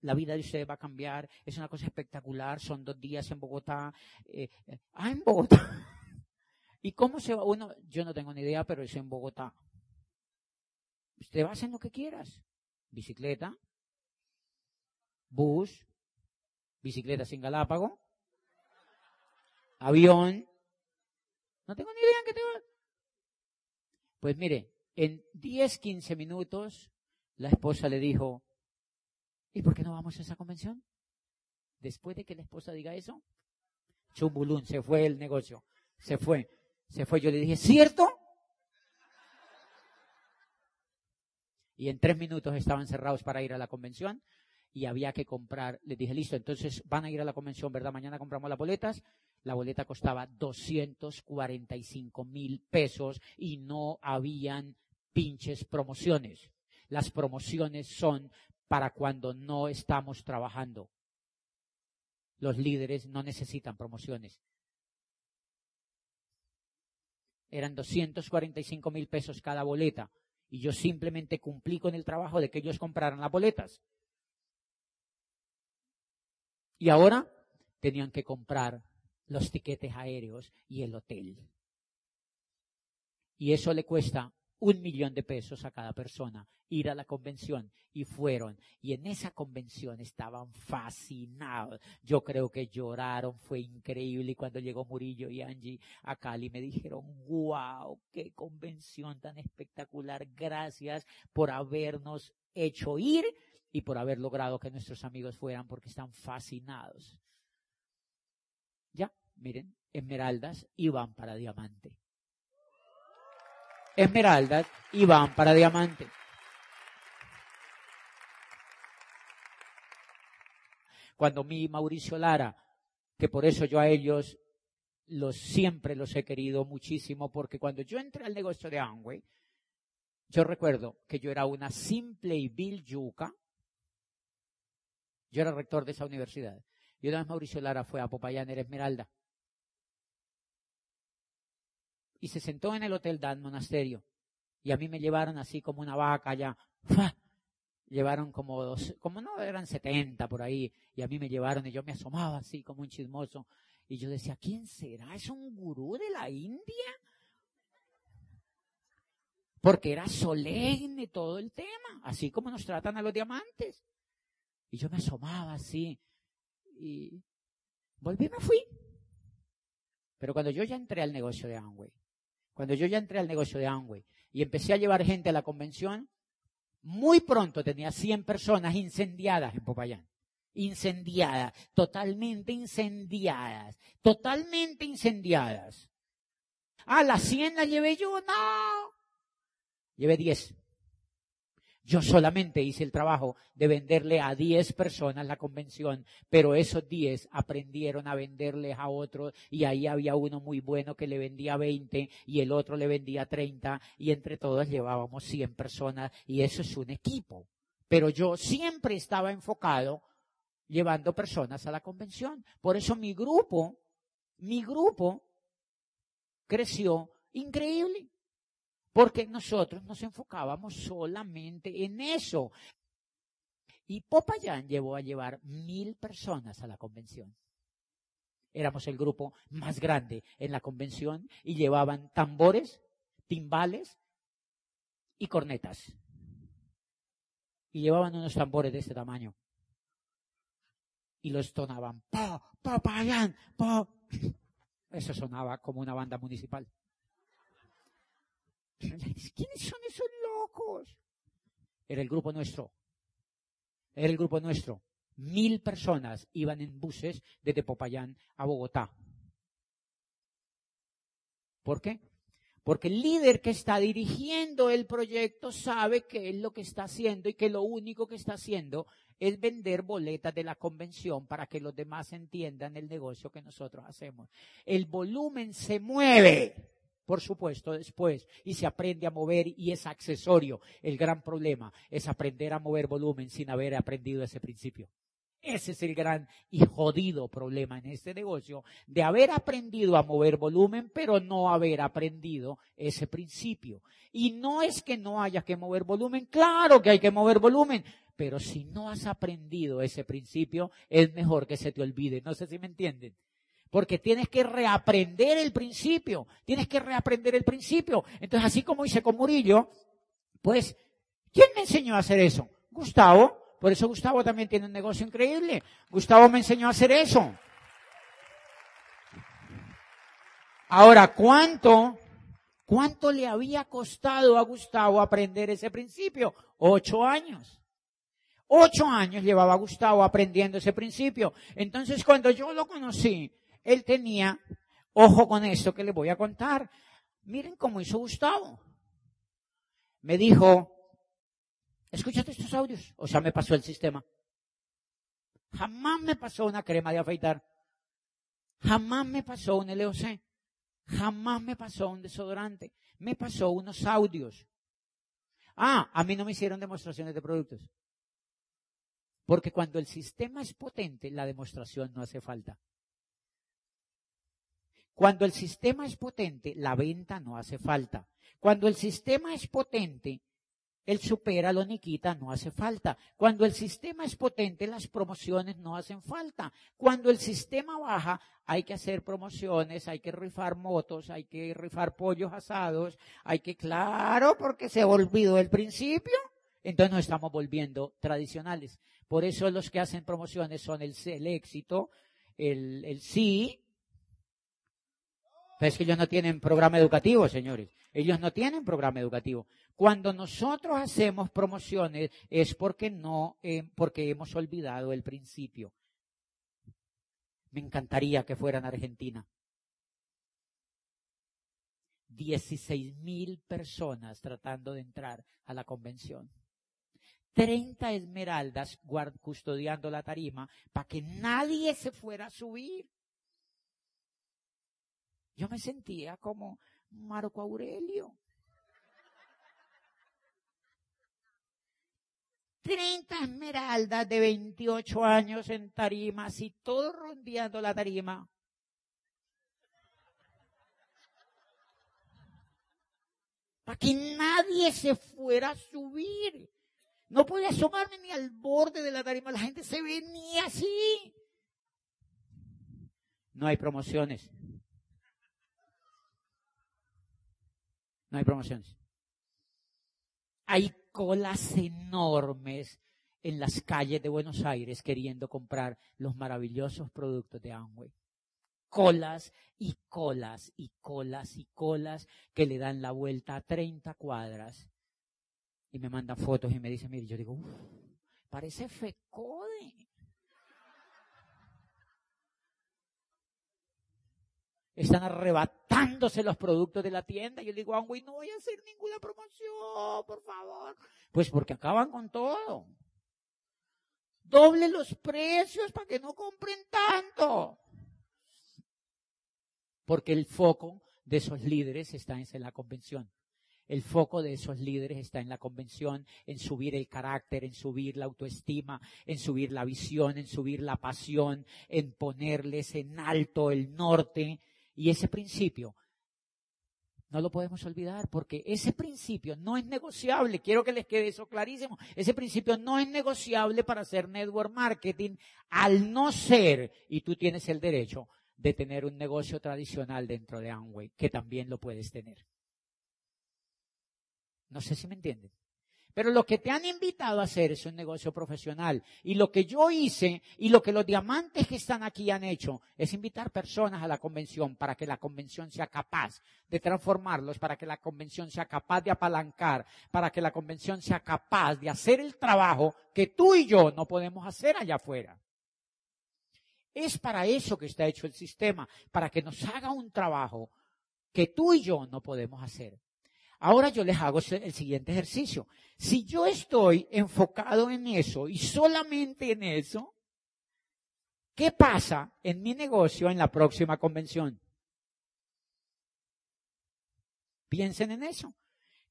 La vida de usted va a cambiar, es una cosa espectacular. Son dos días en Bogotá. Eh, eh, ah, en Bogotá. ¿Y cómo se va uno? Yo no tengo ni idea, pero es en Bogotá. Usted va a hacer lo que quieras. Bicicleta, bus, bicicleta sin galápago, avión. No tengo ni idea en qué te va. Pues mire, en 10, 15 minutos, la esposa le dijo, ¿y por qué no vamos a esa convención? Después de que la esposa diga eso, chumbulún, se fue el negocio, se fue. Se fue, yo le dije, ¿cierto? Y en tres minutos estaban cerrados para ir a la convención y había que comprar. Les dije, listo, entonces van a ir a la convención, ¿verdad? Mañana compramos las boletas. La boleta costaba 245 mil pesos y no habían pinches promociones. Las promociones son para cuando no estamos trabajando. Los líderes no necesitan promociones eran 245 mil pesos cada boleta. Y yo simplemente cumplí con el trabajo de que ellos compraran las boletas. Y ahora tenían que comprar los tiquetes aéreos y el hotel. Y eso le cuesta un millón de pesos a cada persona, ir a la convención. Y fueron. Y en esa convención estaban fascinados. Yo creo que lloraron, fue increíble. Y cuando llegó Murillo y Angie a Cali me dijeron, wow, qué convención tan espectacular. Gracias por habernos hecho ir y por haber logrado que nuestros amigos fueran porque están fascinados. Ya, miren, esmeraldas y van para diamante esmeraldas y van para diamante. Cuando mi Mauricio Lara, que por eso yo a ellos los siempre los he querido muchísimo, porque cuando yo entré al negocio de Amway, yo recuerdo que yo era una simple y vil yuca. Yo era rector de esa universidad. Y una vez Mauricio Lara fue a Popayán, era Esmeralda. Y se sentó en el Hotel Dan Monasterio. Y a mí me llevaron así como una vaca allá. Llevaron como dos, como no, eran 70 por ahí. Y a mí me llevaron y yo me asomaba así como un chismoso. Y yo decía, ¿quién será? ¿Es un gurú de la India? Porque era solemne todo el tema, así como nos tratan a los diamantes. Y yo me asomaba así. Y volví me fui. Pero cuando yo ya entré al negocio de Amway, cuando yo ya entré al negocio de Amway y empecé a llevar gente a la convención, muy pronto tenía 100 personas incendiadas en Popayán. Incendiadas, totalmente incendiadas, totalmente incendiadas. Ah, las 100 las llevé yo, no. Llevé 10. Yo solamente hice el trabajo de venderle a 10 personas la convención, pero esos 10 aprendieron a venderles a otros y ahí había uno muy bueno que le vendía 20 y el otro le vendía 30 y entre todos llevábamos 100 personas y eso es un equipo. Pero yo siempre estaba enfocado llevando personas a la convención. Por eso mi grupo, mi grupo creció increíble porque nosotros nos enfocábamos solamente en eso. Y Popayán llevó a llevar mil personas a la convención. Éramos el grupo más grande en la convención y llevaban tambores, timbales y cornetas. Y llevaban unos tambores de este tamaño. Y los tonaban. ¡Pa, Popayán! ¡Pa! Eso sonaba como una banda municipal. ¿Quiénes son esos locos? Era el grupo nuestro. Era el grupo nuestro. Mil personas iban en buses desde Popayán a Bogotá. ¿Por qué? Porque el líder que está dirigiendo el proyecto sabe qué es lo que está haciendo y que lo único que está haciendo es vender boletas de la convención para que los demás entiendan el negocio que nosotros hacemos. El volumen se mueve por supuesto, después, y se aprende a mover y es accesorio. El gran problema es aprender a mover volumen sin haber aprendido ese principio. Ese es el gran y jodido problema en este negocio, de haber aprendido a mover volumen, pero no haber aprendido ese principio. Y no es que no haya que mover volumen, claro que hay que mover volumen, pero si no has aprendido ese principio, es mejor que se te olvide. No sé si me entienden. Porque tienes que reaprender el principio. Tienes que reaprender el principio. Entonces, así como hice con Murillo, pues, ¿quién me enseñó a hacer eso? Gustavo. Por eso Gustavo también tiene un negocio increíble. Gustavo me enseñó a hacer eso. Ahora, ¿cuánto, cuánto le había costado a Gustavo aprender ese principio? Ocho años. Ocho años llevaba Gustavo aprendiendo ese principio. Entonces, cuando yo lo conocí, él tenía, ojo con esto que le voy a contar. Miren cómo hizo Gustavo. Me dijo, escúchate estos audios. O sea, me pasó el sistema. Jamás me pasó una crema de afeitar. Jamás me pasó un LOC. Jamás me pasó un desodorante. Me pasó unos audios. Ah, a mí no me hicieron demostraciones de productos. Porque cuando el sistema es potente, la demostración no hace falta. Cuando el sistema es potente, la venta no hace falta. Cuando el sistema es potente, el supera, lo niquita, no hace falta. Cuando el sistema es potente, las promociones no hacen falta. Cuando el sistema baja, hay que hacer promociones, hay que rifar motos, hay que rifar pollos asados, hay que, claro, porque se olvidó el principio. Entonces nos estamos volviendo tradicionales. Por eso los que hacen promociones son el, el éxito, el, el sí, pero es que ellos no tienen programa educativo, señores. Ellos no tienen programa educativo. Cuando nosotros hacemos promociones es porque no, eh, porque hemos olvidado el principio. Me encantaría que fueran Argentina. 16 mil personas tratando de entrar a la convención. 30 esmeraldas custodiando la tarima para que nadie se fuera a subir. Yo me sentía como Marco Aurelio. 30 esmeraldas de 28 años en tarimas y todo rondeando la tarima. para que nadie se fuera a subir. No podía asomarme ni al borde de la tarima, la gente se venía así. No hay promociones. No hay promociones. Hay colas enormes en las calles de Buenos Aires queriendo comprar los maravillosos productos de Amway. Colas y colas y colas y colas que le dan la vuelta a 30 cuadras y me mandan fotos y me dicen, mire, yo digo, uff, parece FECODE. Están arrebatándose los productos de la tienda. Yo digo, Amway, no voy a hacer ninguna promoción, por favor. Pues porque acaban con todo. Doble los precios para que no compren tanto. Porque el foco de esos líderes está en la convención. El foco de esos líderes está en la convención, en subir el carácter, en subir la autoestima, en subir la visión, en subir la pasión, en ponerles en alto el norte. Y ese principio no lo podemos olvidar porque ese principio no es negociable. Quiero que les quede eso clarísimo. Ese principio no es negociable para hacer network marketing al no ser, y tú tienes el derecho de tener un negocio tradicional dentro de Amway, que también lo puedes tener. No sé si me entienden. Pero lo que te han invitado a hacer es un negocio profesional. Y lo que yo hice y lo que los diamantes que están aquí han hecho es invitar personas a la convención para que la convención sea capaz de transformarlos, para que la convención sea capaz de apalancar, para que la convención sea capaz de hacer el trabajo que tú y yo no podemos hacer allá afuera. Es para eso que está hecho el sistema, para que nos haga un trabajo que tú y yo no podemos hacer. Ahora yo les hago el siguiente ejercicio. Si yo estoy enfocado en eso y solamente en eso, ¿qué pasa en mi negocio en la próxima convención? Piensen en eso.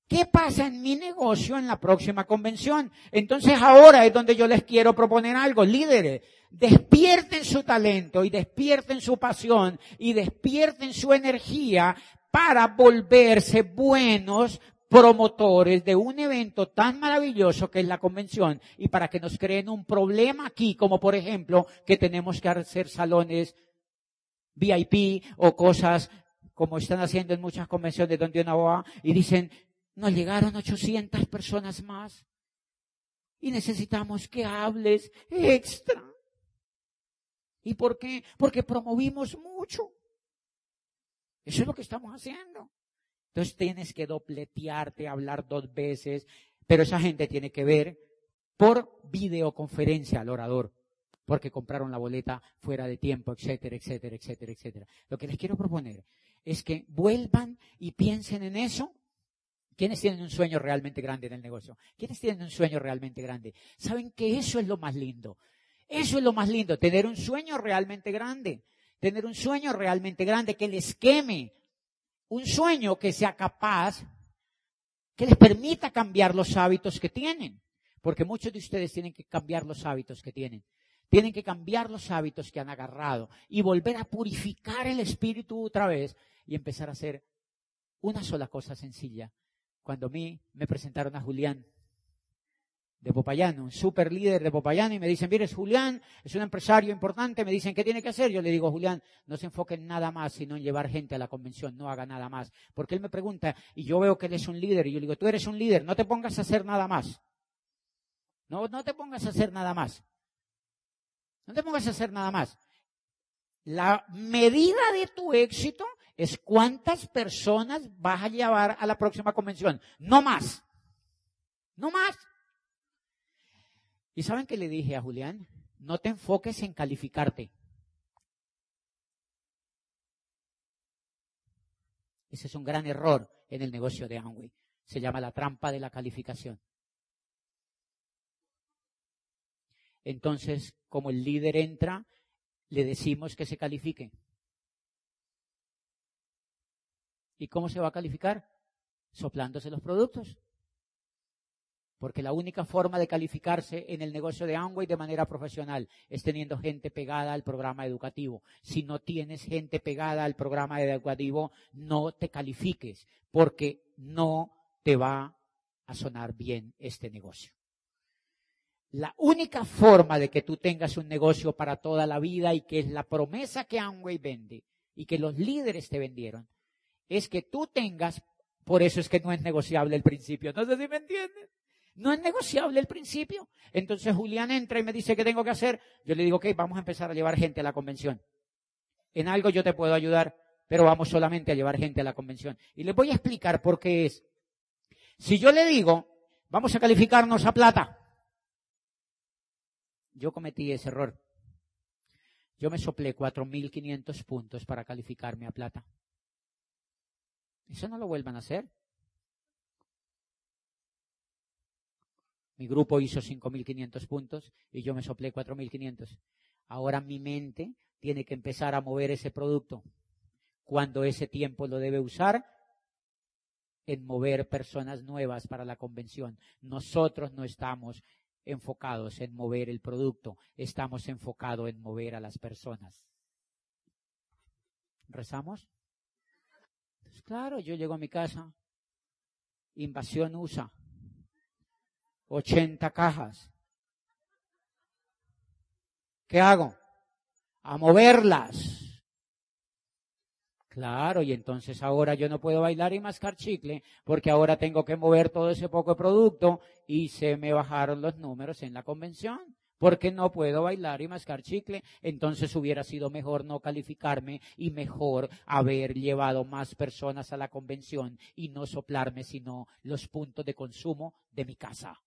¿Qué pasa en mi negocio en la próxima convención? Entonces ahora es donde yo les quiero proponer algo. Líderes, despierten su talento y despierten su pasión y despierten su energía para volverse buenos promotores de un evento tan maravilloso que es la convención y para que nos creen un problema aquí, como por ejemplo que tenemos que hacer salones VIP o cosas como están haciendo en muchas convenciones donde una va y dicen, nos llegaron 800 personas más y necesitamos que hables extra. ¿Y por qué? Porque promovimos mucho. Eso es lo que estamos haciendo. Entonces tienes que dobletearte, hablar dos veces, pero esa gente tiene que ver por videoconferencia al orador, porque compraron la boleta fuera de tiempo, etcétera, etcétera, etcétera, etcétera. Lo que les quiero proponer es que vuelvan y piensen en eso. ¿Quiénes tienen un sueño realmente grande en el negocio? ¿Quiénes tienen un sueño realmente grande? Saben que eso es lo más lindo. Eso es lo más lindo, tener un sueño realmente grande tener un sueño realmente grande que les queme, un sueño que sea capaz, que les permita cambiar los hábitos que tienen, porque muchos de ustedes tienen que cambiar los hábitos que tienen. Tienen que cambiar los hábitos que han agarrado y volver a purificar el espíritu otra vez y empezar a hacer una sola cosa sencilla. Cuando a mí me presentaron a Julián, de Popayán, un super líder de Popayán, y me dicen, mire, Julián, es un empresario importante, me dicen, ¿qué tiene que hacer? Yo le digo, Julián, no se enfoque en nada más, sino en llevar gente a la convención, no haga nada más. Porque él me pregunta, y yo veo que él es un líder, y yo le digo, tú eres un líder, no te pongas a hacer nada más. No, no te pongas a hacer nada más. No te pongas a hacer nada más. La medida de tu éxito es cuántas personas vas a llevar a la próxima convención. No más. No más. ¿Y saben qué le dije a Julián? No te enfoques en calificarte. Ese es un gran error en el negocio de Amway. Se llama la trampa de la calificación. Entonces, como el líder entra, le decimos que se califique. ¿Y cómo se va a calificar? Soplándose los productos. Porque la única forma de calificarse en el negocio de Amway de manera profesional es teniendo gente pegada al programa educativo. Si no tienes gente pegada al programa educativo, no te califiques, porque no te va a sonar bien este negocio. La única forma de que tú tengas un negocio para toda la vida y que es la promesa que Amway vende y que los líderes te vendieron, es que tú tengas, por eso es que no es negociable el principio. No sé si me entienden. No es negociable el principio. Entonces Julián entra y me dice qué tengo que hacer. Yo le digo, ok, vamos a empezar a llevar gente a la convención. En algo yo te puedo ayudar, pero vamos solamente a llevar gente a la convención. Y les voy a explicar por qué es. Si yo le digo, vamos a calificarnos a plata. Yo cometí ese error. Yo me soplé 4.500 puntos para calificarme a plata. Eso no lo vuelvan a hacer. Mi grupo hizo 5.500 puntos y yo me soplé 4.500. Ahora mi mente tiene que empezar a mover ese producto. Cuando ese tiempo lo debe usar en mover personas nuevas para la convención. Nosotros no estamos enfocados en mover el producto, estamos enfocados en mover a las personas. ¿Rezamos? Pues claro, yo llego a mi casa, invasión USA, 80 cajas. ¿Qué hago? A moverlas. Claro, y entonces ahora yo no puedo bailar y mascar chicle porque ahora tengo que mover todo ese poco de producto y se me bajaron los números en la convención. Porque no puedo bailar y mascar chicle, entonces hubiera sido mejor no calificarme y mejor haber llevado más personas a la convención y no soplarme sino los puntos de consumo de mi casa.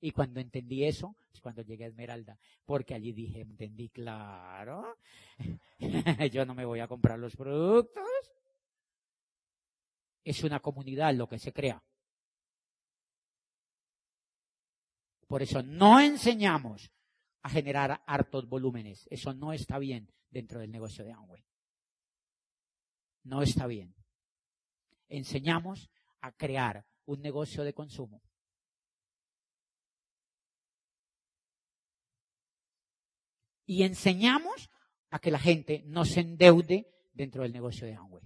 Y cuando entendí eso, es cuando llegué a Esmeralda, porque allí dije, entendí, claro, yo no me voy a comprar los productos. Es una comunidad lo que se crea. Por eso no enseñamos a generar hartos volúmenes. Eso no está bien dentro del negocio de Amway. No está bien. Enseñamos a crear un negocio de consumo y enseñamos a que la gente no se endeude dentro del negocio de Amway.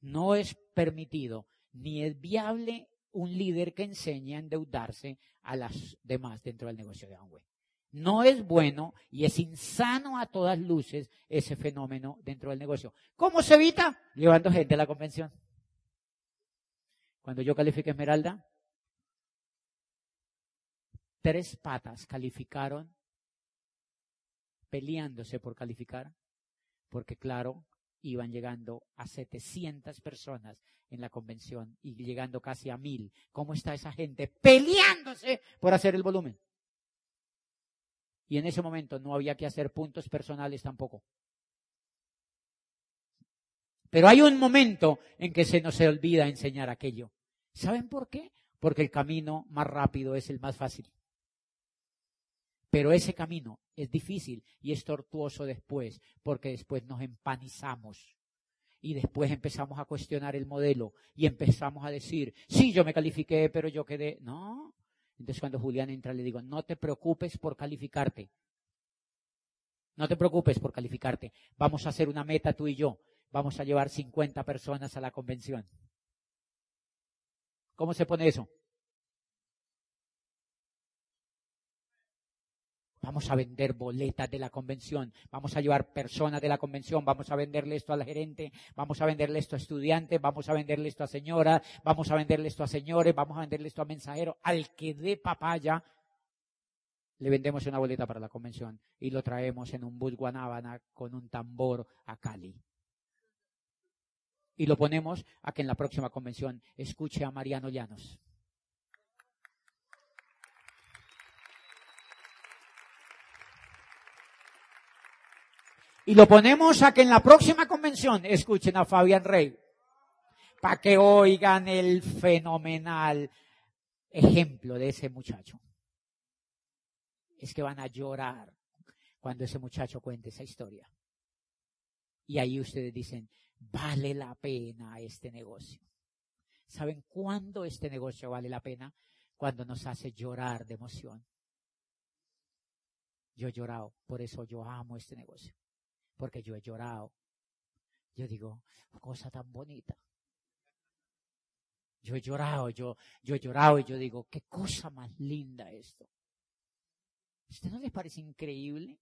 No es permitido ni es viable un líder que enseñe a endeudarse a las demás dentro del negocio de Amway. No es bueno y es insano a todas luces ese fenómeno dentro del negocio. ¿Cómo se evita? Llevando gente a la convención. Cuando yo califique Esmeralda, tres patas calificaron peleándose por calificar, porque claro, iban llegando a 700 personas en la convención y llegando casi a mil. ¿Cómo está esa gente peleándose por hacer el volumen? Y en ese momento no había que hacer puntos personales tampoco. Pero hay un momento en que se nos olvida enseñar aquello. ¿Saben por qué? Porque el camino más rápido es el más fácil. Pero ese camino es difícil y es tortuoso después, porque después nos empanizamos. Y después empezamos a cuestionar el modelo y empezamos a decir, sí, yo me califiqué, pero yo quedé. No. Entonces cuando Julián entra le digo, no te preocupes por calificarte. No te preocupes por calificarte. Vamos a hacer una meta tú y yo. Vamos a llevar 50 personas a la convención. ¿Cómo se pone eso? Vamos a vender boletas de la convención, vamos a llevar personas de la convención, vamos a venderle esto al gerente, vamos a venderle esto a estudiantes, vamos a venderle esto a señoras, vamos a venderle esto a señores, vamos a venderle esto a mensajeros, al que dé papaya, le vendemos una boleta para la convención y lo traemos en un bus guanábana con un tambor a Cali. Y lo ponemos a que en la próxima convención escuche a Mariano Llanos. Y lo ponemos a que en la próxima convención escuchen a Fabián Rey. Para que oigan el fenomenal ejemplo de ese muchacho. Es que van a llorar cuando ese muchacho cuente esa historia. Y ahí ustedes dicen, vale la pena este negocio. ¿Saben cuándo este negocio vale la pena? Cuando nos hace llorar de emoción. Yo he llorado, por eso yo amo este negocio porque yo he llorado. Yo digo, cosa tan bonita. Yo he llorado, yo, yo he llorado y yo digo, qué cosa más linda esto. ¿Usted no les parece increíble?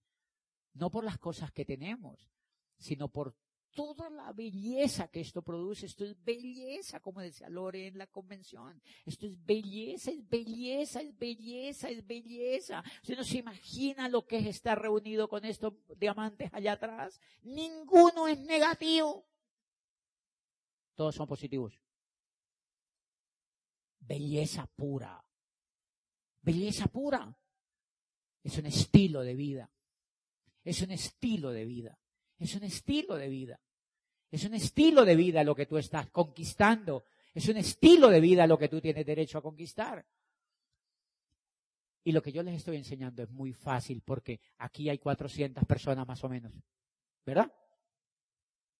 No por las cosas que tenemos, sino por toda la belleza que esto produce. Esto es belleza, como decía Lore en la convención. Esto es belleza, es belleza, es belleza, es belleza. Usted no se imagina lo que es estar reunido con estos diamantes allá atrás. Ninguno es negativo. Todos son positivos. Belleza pura. Belleza pura. Es un estilo de vida. Es un estilo de vida. Es un estilo de vida. Es un estilo de vida lo que tú estás conquistando. Es un estilo de vida lo que tú tienes derecho a conquistar. Y lo que yo les estoy enseñando es muy fácil porque aquí hay 400 personas más o menos. ¿Verdad?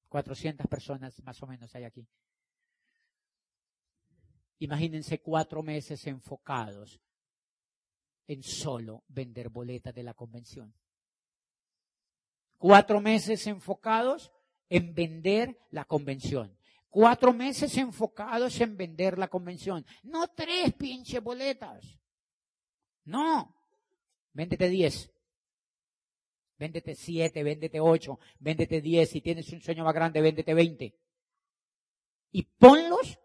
400 personas más o menos hay aquí. Imagínense cuatro meses enfocados en solo vender boletas de la convención cuatro meses enfocados en vender la convención. Cuatro meses enfocados en vender la convención. No tres pinche boletas. No. Véndete diez. Véndete siete, véndete ocho, véndete diez. Si tienes un sueño más grande, véndete veinte. Y ponlos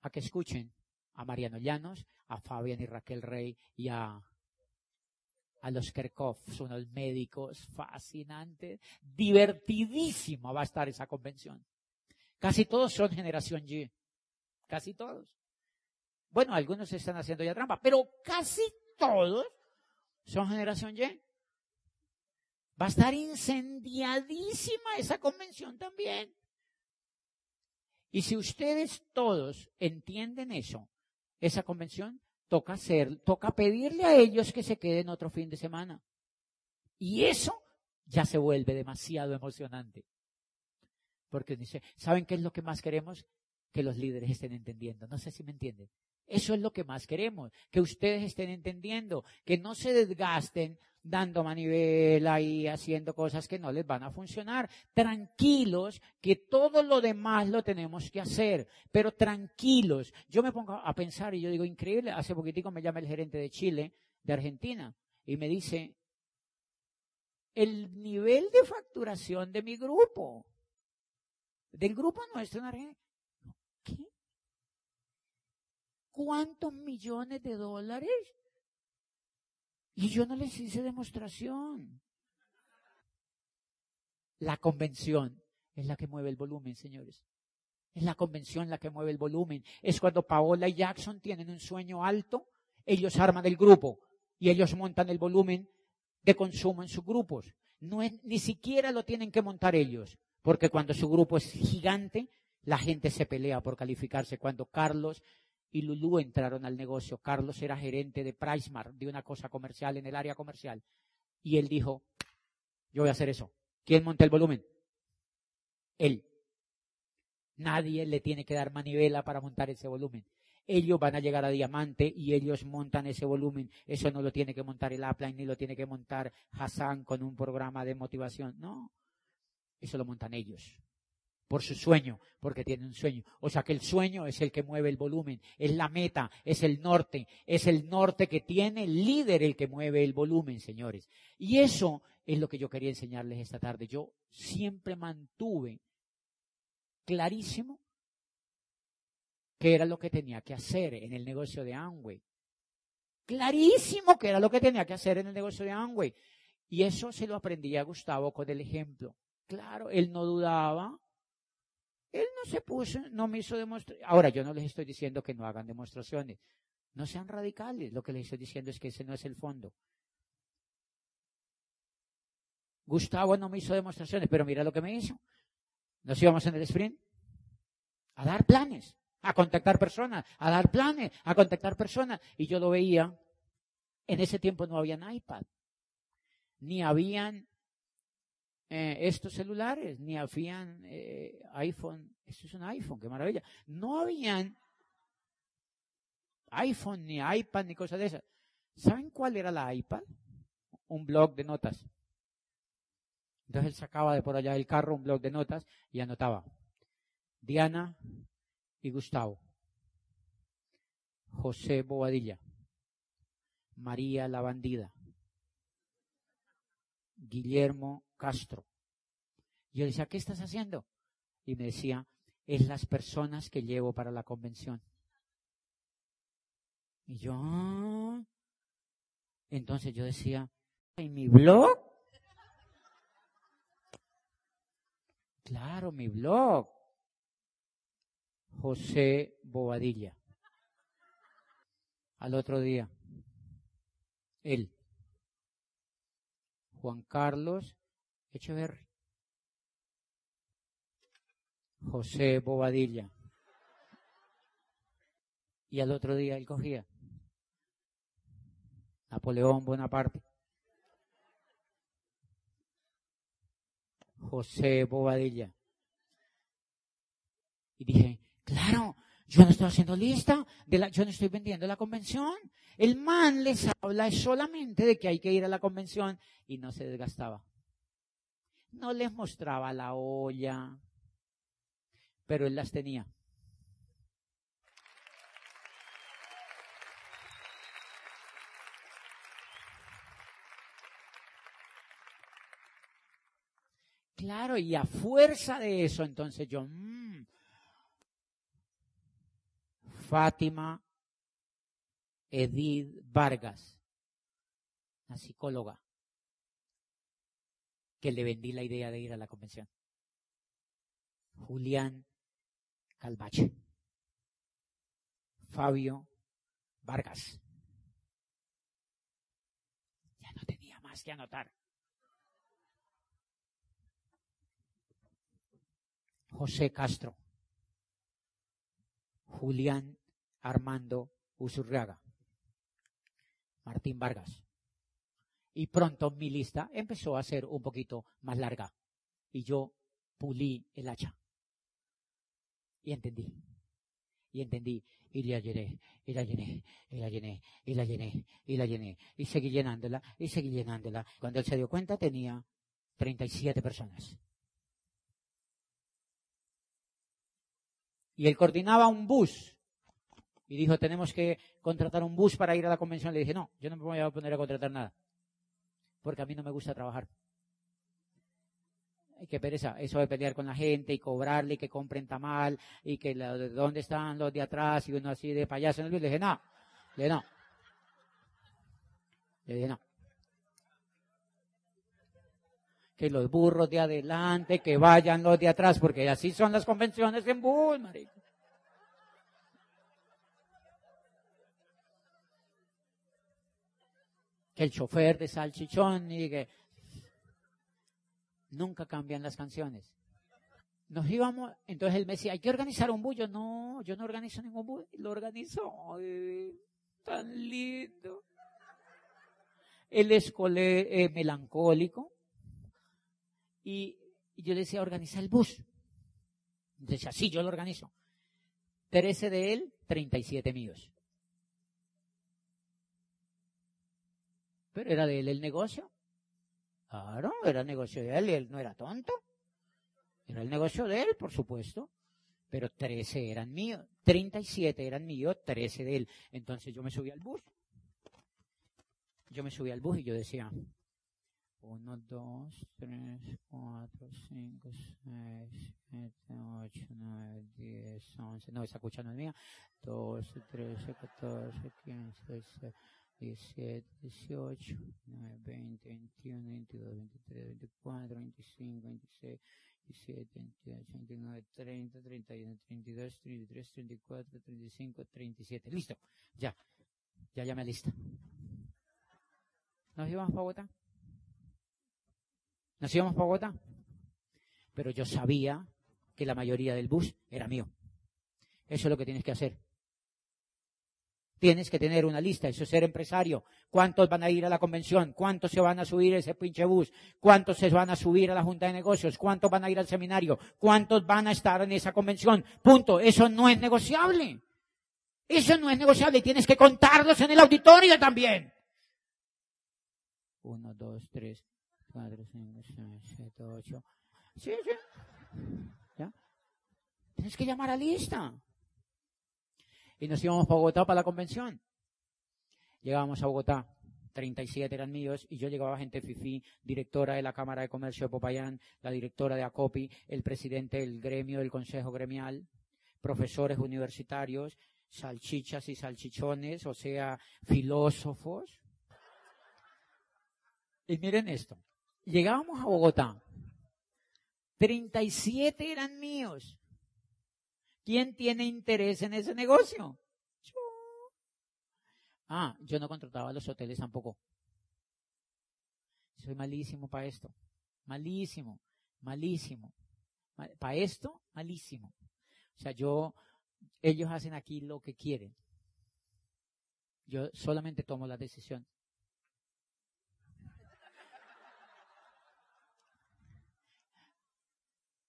a que escuchen a Mariano Llanos, a Fabián y Raquel Rey y a a los Kerkhoff, son los médicos fascinantes, divertidísima va a estar esa convención. Casi todos son generación Y, casi todos. Bueno, algunos están haciendo ya trampa, pero casi todos son generación Y. Va a estar incendiadísima esa convención también. Y si ustedes todos entienden eso, esa convención toca hacer, toca pedirle a ellos que se queden otro fin de semana. Y eso ya se vuelve demasiado emocionante. Porque dice, ¿saben qué es lo que más queremos? Que los líderes estén entendiendo. No sé si me entienden. Eso es lo que más queremos, que ustedes estén entendiendo, que no se desgasten dando manivela y haciendo cosas que no les van a funcionar. Tranquilos, que todo lo demás lo tenemos que hacer, pero tranquilos. Yo me pongo a pensar y yo digo, increíble, hace poquitico me llama el gerente de Chile, de Argentina, y me dice, el nivel de facturación de mi grupo, del grupo nuestro en Argentina, ¿qué? ¿Cuántos millones de dólares? Y yo no les hice demostración. La convención es la que mueve el volumen, señores. Es la convención la que mueve el volumen. Es cuando Paola y Jackson tienen un sueño alto, ellos arman el grupo y ellos montan el volumen de consumo en sus grupos. No es, ni siquiera lo tienen que montar ellos, porque cuando su grupo es gigante, la gente se pelea por calificarse. Cuando Carlos y Lulú entraron al negocio. Carlos era gerente de Pricemar, de una cosa comercial en el área comercial. Y él dijo, yo voy a hacer eso. ¿Quién monta el volumen? Él. Nadie le tiene que dar manivela para montar ese volumen. Ellos van a llegar a diamante y ellos montan ese volumen. Eso no lo tiene que montar el upline ni lo tiene que montar Hassan con un programa de motivación. No. Eso lo montan ellos por su sueño, porque tiene un sueño. O sea que el sueño es el que mueve el volumen, es la meta, es el norte, es el norte que tiene el líder el que mueve el volumen, señores. Y eso es lo que yo quería enseñarles esta tarde. Yo siempre mantuve clarísimo que era lo que tenía que hacer en el negocio de Amway. Clarísimo que era lo que tenía que hacer en el negocio de Amway. Y eso se lo aprendí a Gustavo con el ejemplo. Claro, él no dudaba, él no se puso, no me hizo demostrar. Ahora, yo no les estoy diciendo que no hagan demostraciones. No sean radicales. Lo que les estoy diciendo es que ese no es el fondo. Gustavo no me hizo demostraciones, pero mira lo que me hizo. Nos íbamos en el sprint a dar planes, a contactar personas, a dar planes, a contactar personas. Y yo lo veía. En ese tiempo no habían iPad, ni habían eh, estos celulares, ni habían eh, iPhone, esto es un iPhone, qué maravilla. No habían iPhone, ni iPad, ni cosas de esas. ¿Saben cuál era la iPad? Un blog de notas. Entonces él sacaba de por allá del carro un blog de notas y anotaba. Diana y Gustavo. José Bobadilla, María la Bandida, Guillermo Castro. Yo decía, ¿qué estás haciendo? Y me decía, es las personas que llevo para la convención. Y yo, ah". entonces yo decía, ¿en mi blog? Claro, mi blog. José Bobadilla. Al otro día, él, Juan Carlos Echeverri, José Bobadilla. Y al otro día él cogía Napoleón Bonaparte, José Bobadilla. Y dije, claro, yo no estoy haciendo lista, de la, yo no estoy vendiendo la convención. El man les habla solamente de que hay que ir a la convención y no se desgastaba. No les mostraba la olla, pero él las tenía. Claro, y a fuerza de eso, entonces yo, mmm, Fátima Edith Vargas, una psicóloga, que le vendí la idea de ir a la convención. Julián Calvache. Fabio Vargas. Ya no tenía más que anotar. José Castro. Julián Armando Usurriaga, Martín Vargas. Y pronto mi lista empezó a ser un poquito más larga. Y yo pulí el hacha. Y entendí. Y entendí. Y la llené, y la llené, y la llené, y la llené, y la llené. Y seguí llenándola, y seguí llenándola. Cuando él se dio cuenta tenía 37 personas. Y él coordinaba un bus y dijo, tenemos que contratar un bus para ir a la convención. Le dije, no, yo no me voy a poner a contratar nada, porque a mí no me gusta trabajar. Hay que pereza, eso de pelear con la gente y cobrarle y que compren tamal y que dónde están los de atrás y uno así de payaso. Le dije, no, le dije, no. Le dije, no. Que los burros de adelante, que vayan los de atrás, porque así son las convenciones en bus, marico. El chofer de salchichón y que nunca cambian las canciones. Nos íbamos, entonces él me decía, hay que organizar un bullo. No, yo no organizo ningún bullo. Lo organizó. tan lindo. Él es eh, melancólico. Y, yo le decía, organiza el bus. Decía, sí, yo lo organizo. 13 de él, 37 míos. Pero era de él el negocio. Claro, era el negocio de él y él no era tonto. Era el negocio de él, por supuesto. Pero 13 eran míos, 37 eran míos, 13 de él. Entonces yo me subí al bus. Yo me subí al bus y yo decía, 1, 2, 3, 4, 5, 6, 7, 8, 9, 10, 11. No, esa cucha no es mía. 12, 13, 14, 15, 16. 17, 18, 19, 20, 21, 22, 23, 24, 25, 26, 27, 28, 29, 30, 31, 32, 33, 34, 35, 37. Listo. Ya. Ya llamé lista. ¿Nos íbamos para Bogotá? ¿Nos íbamos para Bogotá? Pero yo sabía que la mayoría del bus era mío. Eso es lo que tienes que hacer. Tienes que tener una lista, eso es ser empresario. ¿Cuántos van a ir a la convención? ¿Cuántos se van a subir a ese pinche bus? ¿Cuántos se van a subir a la junta de negocios? ¿Cuántos van a ir al seminario? ¿Cuántos van a estar en esa convención? Punto. Eso no es negociable. Eso no es negociable. Tienes que contarlos en el auditorio también. Uno, dos, tres, cuatro, cinco, seis, siete, ocho. Sí, sí. ¿Ya? Tienes que llamar a lista. Y nos íbamos para Bogotá para la convención. Llegábamos a Bogotá, 37 eran míos, y yo llegaba gente FIFI, directora de la Cámara de Comercio de Popayán, la directora de ACOPI, el presidente del gremio del Consejo Gremial, profesores universitarios, salchichas y salchichones, o sea, filósofos. Y miren esto, llegábamos a Bogotá, 37 eran míos. ¿Quién tiene interés en ese negocio? Ah, yo no contrataba los hoteles tampoco. Soy malísimo para esto. Malísimo, malísimo. Para esto, malísimo. O sea, yo, ellos hacen aquí lo que quieren. Yo solamente tomo la decisión.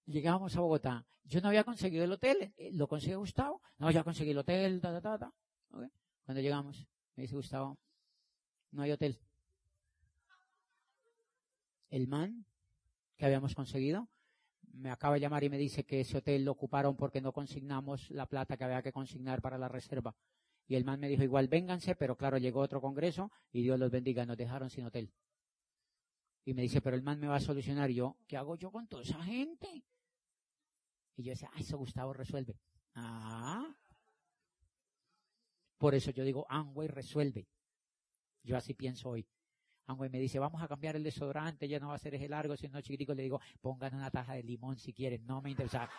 Llegábamos a Bogotá. Yo no había conseguido el hotel. Eh, ¿Lo consiguió Gustavo? No, ya conseguí el hotel, ta, ta, ta, Cuando llegamos, me dice Gustavo, no hay hotel. El man que habíamos conseguido me acaba de llamar y me dice que ese hotel lo ocuparon porque no consignamos la plata que había que consignar para la reserva. Y el man me dijo, igual vénganse, pero claro, llegó otro congreso y Dios los bendiga, nos dejaron sin hotel. Y me dice, pero el man me va a solucionar. Yo, ¿qué hago yo con toda esa gente? Y yo decía, ah, eso Gustavo resuelve. Ah. Por eso yo digo, Angway resuelve. Yo así pienso hoy. Angway me dice, vamos a cambiar el desodorante, ya no va a ser eje largo, sino chiquitico. Le digo, pongan una taja de limón si quieren. No me interesa.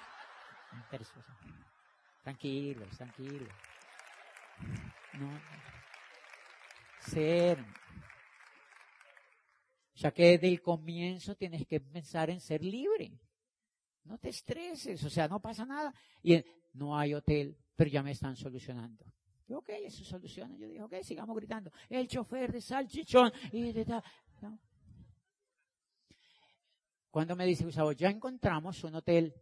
Me interesa. Tranquilos, tranquilos. No. Ser. Sea que desde el comienzo tienes que pensar en ser libre. No te estreses, o sea, no pasa nada. Y no hay hotel, pero ya me están solucionando. Yo, ok, eso soluciona. Yo dije, ok, sigamos gritando. El chofer de salchichón y de tal. Cuando me dice Gustavo, ya encontramos un hotel.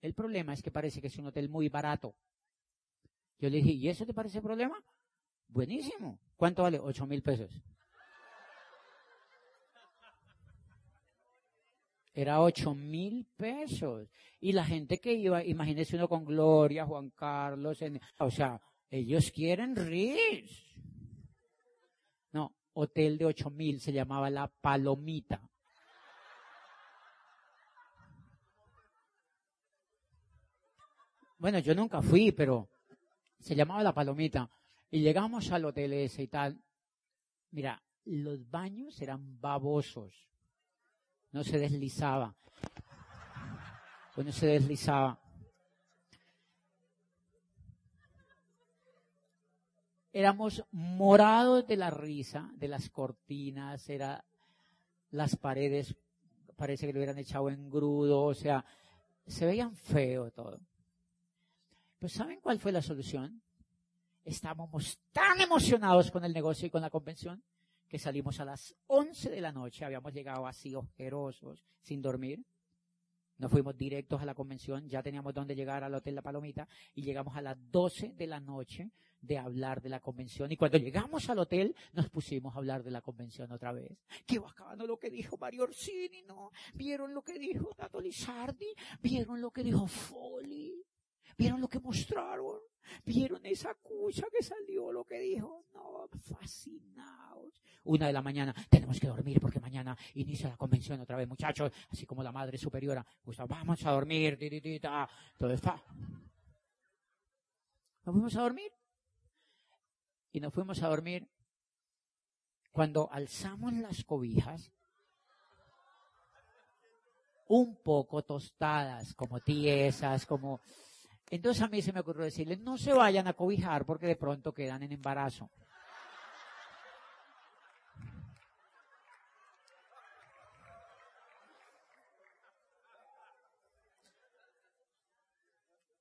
El problema es que parece que es un hotel muy barato. Yo le dije, ¿y eso te parece problema? Buenísimo. ¿Cuánto vale? Ocho mil pesos. Era ocho mil pesos. Y la gente que iba, imagínese uno con Gloria, Juan Carlos, o sea, ellos quieren RIS. No, hotel de ocho mil se llamaba La Palomita. Bueno, yo nunca fui, pero se llamaba La Palomita. Y llegamos al hotel ese y tal. Mira, los baños eran babosos no se deslizaba. Pues no se deslizaba. Éramos morados de la risa, de las cortinas, era las paredes, parece que lo hubieran echado en grudo, o sea, se veían feo todo. Pero ¿saben cuál fue la solución? Estábamos tan emocionados con el negocio y con la convención que salimos a las 11 de la noche, habíamos llegado así ojerosos, sin dormir. Nos fuimos directos a la convención, ya teníamos donde llegar al Hotel La Palomita y llegamos a las 12 de la noche de hablar de la convención. Y cuando llegamos al hotel, nos pusimos a hablar de la convención otra vez. Qué bacano lo que dijo Mario Orsini, ¿no? ¿Vieron lo que dijo Tato Lizardi? ¿Vieron lo que dijo Foley? ¿Vieron lo que mostraron? ¿Vieron esa cucha que salió lo que dijo? No, fascinados. Una de la mañana, tenemos que dormir porque mañana inicia la convención otra vez, muchachos. Así como la madre superiora, vamos a dormir, tititita. Todo está. Nos fuimos a dormir. Y nos fuimos a dormir. Cuando alzamos las cobijas, un poco tostadas, como tiesas, como entonces a mí se me ocurrió decirles, no se vayan a cobijar porque de pronto quedan en embarazo.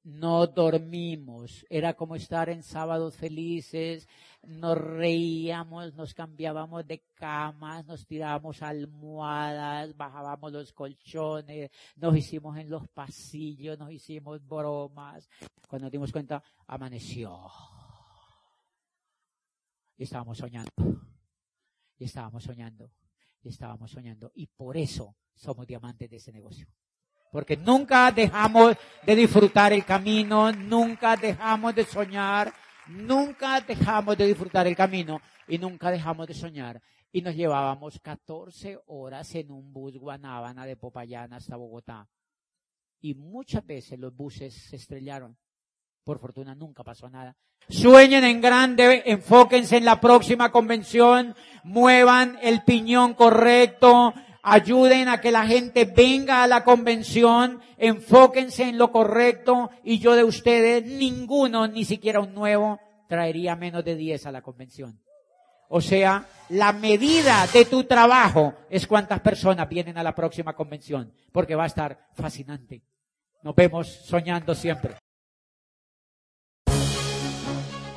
No dormimos. Era como estar en sábados felices, nos reíamos, nos cambiábamos de camas, nos tirábamos almohadas, bajábamos los colchones, nos hicimos en los pasillos, nos hicimos bromas. Cuando nos dimos cuenta, amaneció. Y estábamos soñando. Y estábamos soñando. Y estábamos soñando. Y por eso somos diamantes de ese negocio Porque nunca dejamos de disfrutar el camino, nunca dejamos de soñar, nunca dejamos de disfrutar el camino y nunca dejamos de soñar. Y nos llevábamos 14 horas en un bus Guanábana de Popayán hasta Bogotá. Y muchas veces los buses se estrellaron. Por fortuna nunca pasó nada. Sueñen en grande, enfóquense en la próxima convención, muevan el piñón correcto, ayuden a que la gente venga a la convención, enfóquense en lo correcto y yo de ustedes, ninguno, ni siquiera un nuevo, traería menos de 10 a la convención. O sea, la medida de tu trabajo es cuántas personas vienen a la próxima convención, porque va a estar fascinante. Nos vemos soñando siempre.